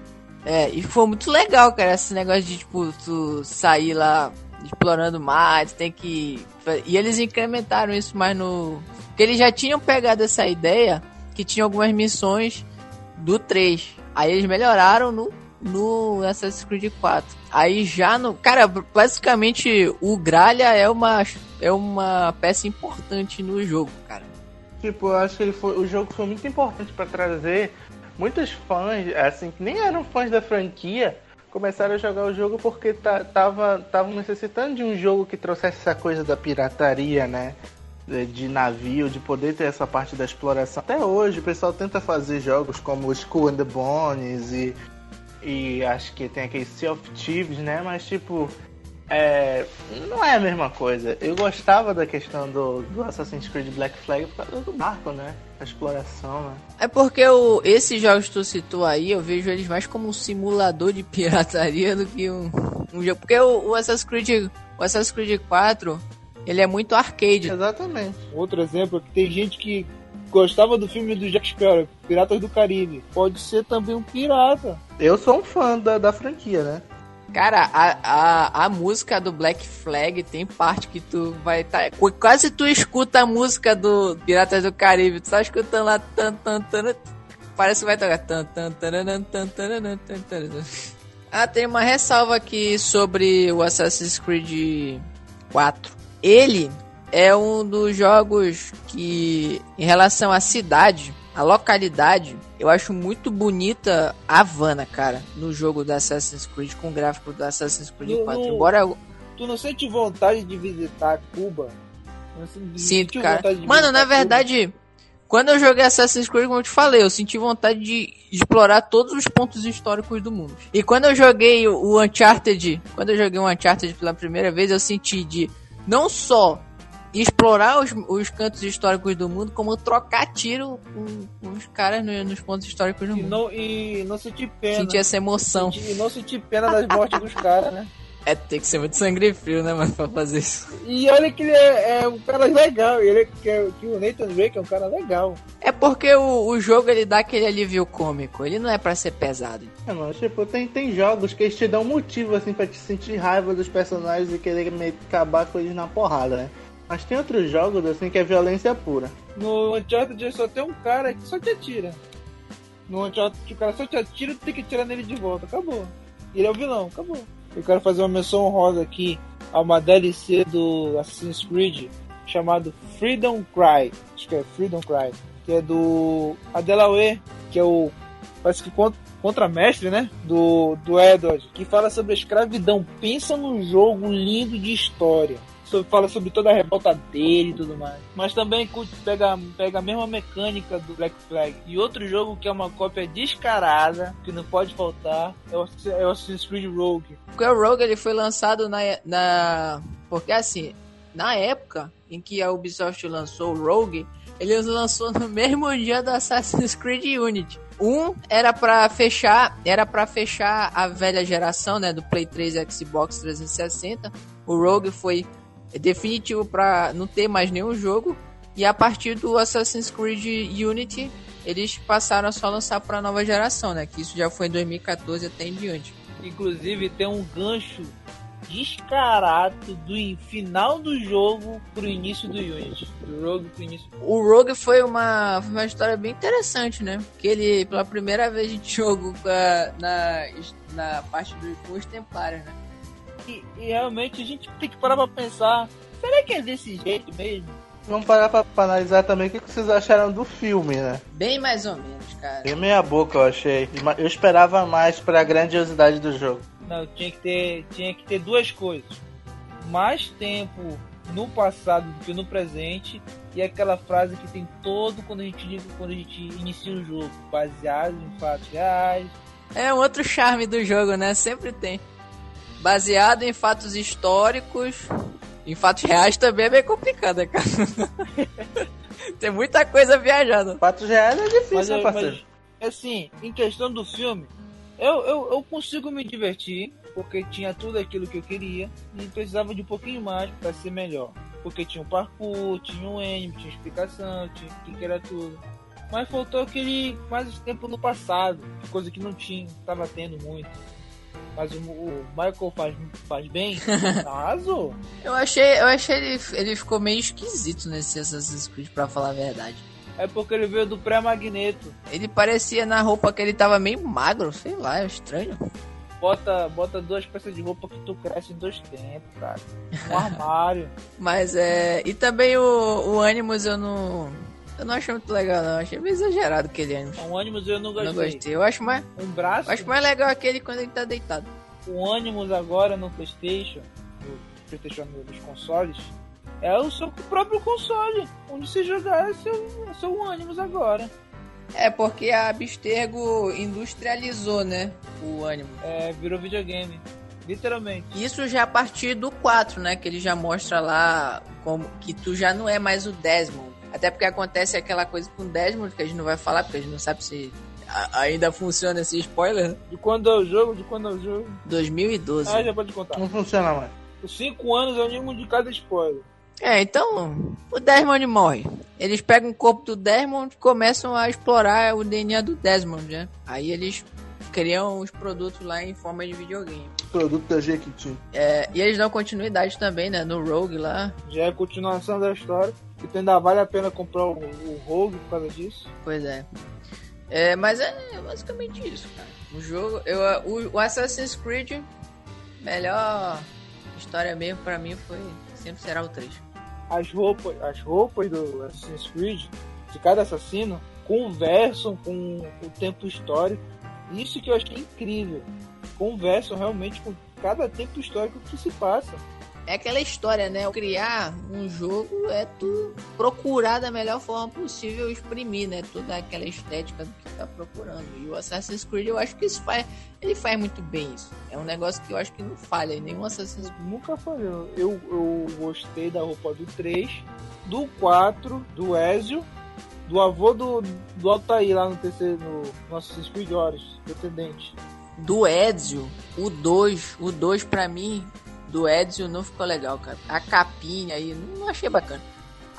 É, e foi muito legal, cara, esse negócio de, tipo, tu sair lá explorando mais, tem que. E eles incrementaram isso mais no. Porque eles já tinham pegado essa ideia que tinha algumas missões do 3. Aí eles melhoraram no, no Assassin's Creed 4. Aí já no. Cara, basicamente o Gralha é uma, é uma peça importante no jogo, cara. Tipo, eu acho que ele foi, o jogo foi muito importante para trazer muitos fãs, assim, que nem eram fãs da franquia, começaram a jogar o jogo porque estavam tava, necessitando de um jogo que trouxesse essa coisa da pirataria, né? De navio, de poder ter essa parte da exploração. Até hoje o pessoal tenta fazer jogos como School and the Bones e, e acho que tem aquele Sea of Thieves, né? Mas tipo, é, não é a mesma coisa. Eu gostava da questão do, do Assassin's Creed Black Flag por causa do marco, né? A exploração, né? É porque o, esses jogos que tu citou aí, eu vejo eles mais como um simulador de pirataria do que um, um jogo. Porque o, o, Assassin's Creed, o Assassin's Creed 4, ele é muito arcade. Exatamente. Outro exemplo é que tem gente que gostava do filme do Jack Sparrow, Piratas do Caribe. Pode ser também um pirata. Eu sou um fã da, da franquia, né? Cara, a, a, a música do Black Flag tem parte que tu vai tá, quase tu escuta a música do Piratas do Caribe, tu tá escutando lá tan, tan, tan, parece que vai tocar tan, tan, tan, tan, tan, tan, Ah, tem uma ressalva aqui sobre o Assassin's Creed 4. Ele é um dos jogos que, em relação à cidade, a localidade, eu acho muito bonita a Havana, cara, no jogo do Assassin's Creed, com o gráfico do Assassin's Creed No- 4. no- Embora eu Tu não sente vontade de visitar Cuba? Sinto, cara. Mano, na Cuba? verdade, quando eu joguei Assassin's Creed, como eu te falei, eu senti vontade de explorar todos os pontos históricos do mundo. E quando eu joguei o o Uncharted, quando eu joguei o Uncharted pela primeira vez, eu senti de não só explorar os, os cantos históricos do mundo, como trocar tiro com, com os caras no- nos pontos históricos do E mundo. não, e não sentir pena. Senti essa emoção. Sentir- E não sentir pena das mortes dos caras, né? É, tem que ser muito sangue frio, né, mano, pra fazer isso. E olha que ele é, é um cara legal. Ele é, que, é- que o Nathan Drake é um cara legal. É porque o, o jogo, ele dá aquele alívio cômico. Ele não é pra ser pesado. É, mano, tipo, tem, tem jogos que eles te dão motivo, assim, pra te sentir raiva dos personagens e querer meio que acabar com eles na porrada, né? Mas tem outros jogos, assim, que é violência pura. No Uncharted só tem um cara que só te atira. No Uncharted o cara só te atira, tu tem que atirar nele de volta. Acabou. Ele é o vilão, acabou. Eu quero fazer uma menção honrosa aqui a uma DLC do Assassin's Creed chamado Freedom Cry. Acho que é Freedom Cry. Que é do Adelawe, que é o. Parece que contra, contramestre, né? Do, do Edward, que fala sobre a escravidão. Pensa num jogo lindo de história. Sobre- fala sobre toda a revolta dele e tudo mais. Mas também curte- pega, pega a mesma mecânica do Black Flag. E outro jogo que é uma cópia descarada, que não pode faltar, é o, é o Assassin's Creed Rogue. Porque o Rogue ele foi lançado na, na. Porque assim, na época em que a Ubisoft lançou o Rogue, ele lançou no mesmo dia do Assassin's Creed Unity. Um era pra fechar, era para fechar a velha geração, né, do Play 3 e Xbox 360. O Rogue foi definitivo pra não ter mais nenhum jogo e a partir do Assassin's Creed Unity, eles passaram a só lançar pra nova geração, né, que isso já foi em 2014 até em diante. Inclusive tem um gancho descarado do in- final do jogo pro início do Unity. Do Rogue pro início. O Rogue foi uma, foi uma história bem interessante, né? Que ele, pela primeira vez de jogo a- na, na parte do, com os Templários, né? E, e realmente a gente tem que parar pra pensar, será que é desse jeito mesmo? Vamos parar pra, pra analisar também o que que vocês acharam do filme, né? Bem mais ou menos, cara. Bem meia boca, eu achei. Eu esperava mais pra grandiosidade do jogo. Não, tinha que ter, tinha que ter duas coisas. Mais tempo no passado do que no presente e aquela frase que tem todo quando a gente quando a gente inicia o jogo, baseado em fatos reais. É um outro charme do jogo, né? Sempre tem. Baseado em fatos históricos. Em fatos reais também é bem complicado, né, cara? tem muita coisa viajada. Fatos reais é difícil, Mas, né, parceiro? mas, assim, em questão do filme, eu, eu, eu consigo me divertir, porque tinha tudo aquilo que eu queria, e precisava de um pouquinho mais para ser melhor. Porque tinha um parkour, tinha um anime, tinha explicação, tinha o que que era tudo. Mas faltou aquele mais tempo no passado, coisa que não tinha, tava tendo muito. Mas o, o Michael faz, faz bem, arrasou. Eu achei, eu achei ele, ele ficou meio esquisito nesse Assassin's Creed, pra falar a verdade. É porque ele veio do pré-magneto. Ele parecia na roupa que ele tava meio magro, sei lá, é estranho. Bota, bota duas peças de roupa que tu cresce em dois tempos, cara. Um armário. Mas é. E também o, o Animus eu não. Eu não achei muito legal, não. Achei meio exagerado aquele Animus. Um Animus eu não gostei. não gostei. Eu acho mais, Um braço, eu acho mais legal aquele quando ele tá deitado. o Animus agora no Playstation, no Playstation nos consoles, é o seu próprio console. Onde você jogar é seu, é seu Animus agora. É porque a Abstergo industrializou, né? O Animus. É, virou videogame. Literalmente. Isso já a partir do 4, né? Que ele já mostra lá como que tu já não é mais o Desmond. Até porque acontece aquela coisa com o Desmond que a gente não vai falar, porque a gente não sabe se ainda funciona esse spoiler. né? De quando é o jogo, de quando é o jogo. 2012. Ah, já pode contar. Não funciona mais. Os 5 anos é o mínimo de cada spoiler. É, então o Desmond morre. Eles pegam o corpo do Desmond e começam a explorar o DNA do Desmond, né? Aí eles criam os produtos lá em forma de videogame. Produto da Jequiti. É, e eles dão continuidade também, né? No Rogue lá. Já é a continuação da história. E ainda vale a pena comprar o, o Rogue por causa disso. Pois é. É, mas é basicamente isso, cara. O jogo, eu, o, o Assassin's Creed, melhor história mesmo pra mim foi sempre será o 3. as roupas, as roupas do Assassin's Creed, de cada assassino, conversam com o tempo histórico. Isso que eu achei incrível. Conversam realmente com cada tempo histórico que se passa. É aquela história, né? Criar um jogo é tu procurar da melhor forma possível exprimir, né? Toda aquela estética do que tá procurando. E o Assassin's Creed, eu acho que isso faz. Ele faz muito bem isso. É um negócio que eu acho que não falha em nenhum Assassin's Creed. Nunca falhou. Eu, eu gostei da roupa do 3, do 4, do Ezio, do avô do, do Altair lá no terceiro, no, no Assassin's Creed Horus, pretendente. Do Ezio, o 2, o 2 pra mim do Ezio não ficou legal, cara. A capinha aí, não achei bacana.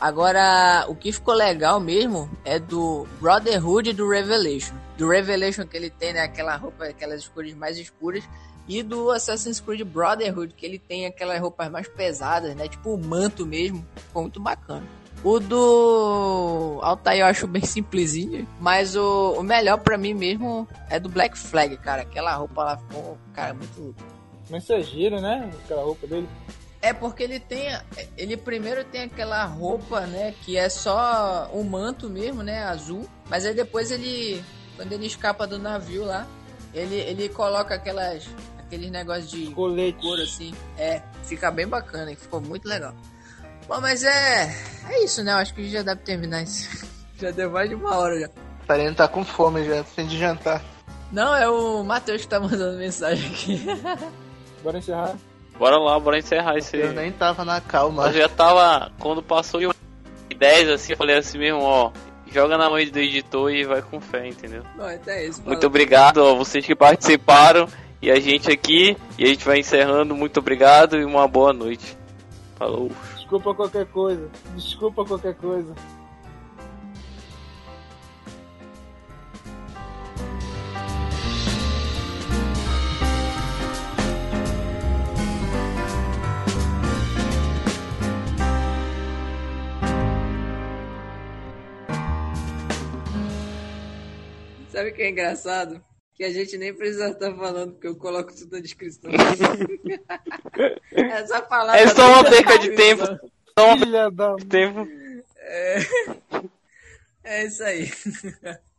Agora, o que ficou legal mesmo é do Brotherhood do Revelation. Do Revelation que ele tem, né, aquela roupa, aquelas cores mais escuras. E do Assassin's Creed Brotherhood, que ele tem aquelas roupas mais pesadas, né? Tipo o manto mesmo. Ficou muito bacana. O do Altair eu acho bem simplesinho, mas o, o melhor para mim mesmo é do Black Flag, cara. Aquela roupa lá ficou, cara, muito mensageiro, né? Aquela roupa dele. É porque ele tem. Ele primeiro tem aquela roupa, né? Que é só um manto mesmo, né? Azul. Mas aí depois ele. Quando ele escapa do navio lá, ele, ele coloca aquelas. Aqueles negócios de Colete. couro assim. É, fica bem bacana, ficou muito legal. Bom, mas é. É isso, né? Eu acho que já dá pra terminar isso. já deu mais de uma hora já. Parente tá com fome já, fim de jantar. Não, é o Matheus que tá mandando mensagem aqui. Bora encerrar? Bora lá, bora encerrar esse. Eu nem tava na calma. Eu já tava. Quando passou o 10, assim, eu falei assim mesmo, ó. Joga na mão do editor e vai com fé, entendeu? Bom, então isso. Muito obrigado a vocês que participaram e a gente aqui. E a gente vai encerrando. Muito obrigado e uma boa noite. Falou. Desculpa qualquer coisa. Desculpa qualquer coisa. Sabe o que é engraçado? Que a gente nem precisa estar falando, porque eu coloco tudo na descrição. Essa palavra. É só uma perca de tempo. Só uma Filha da perca de tempo. É... é isso aí.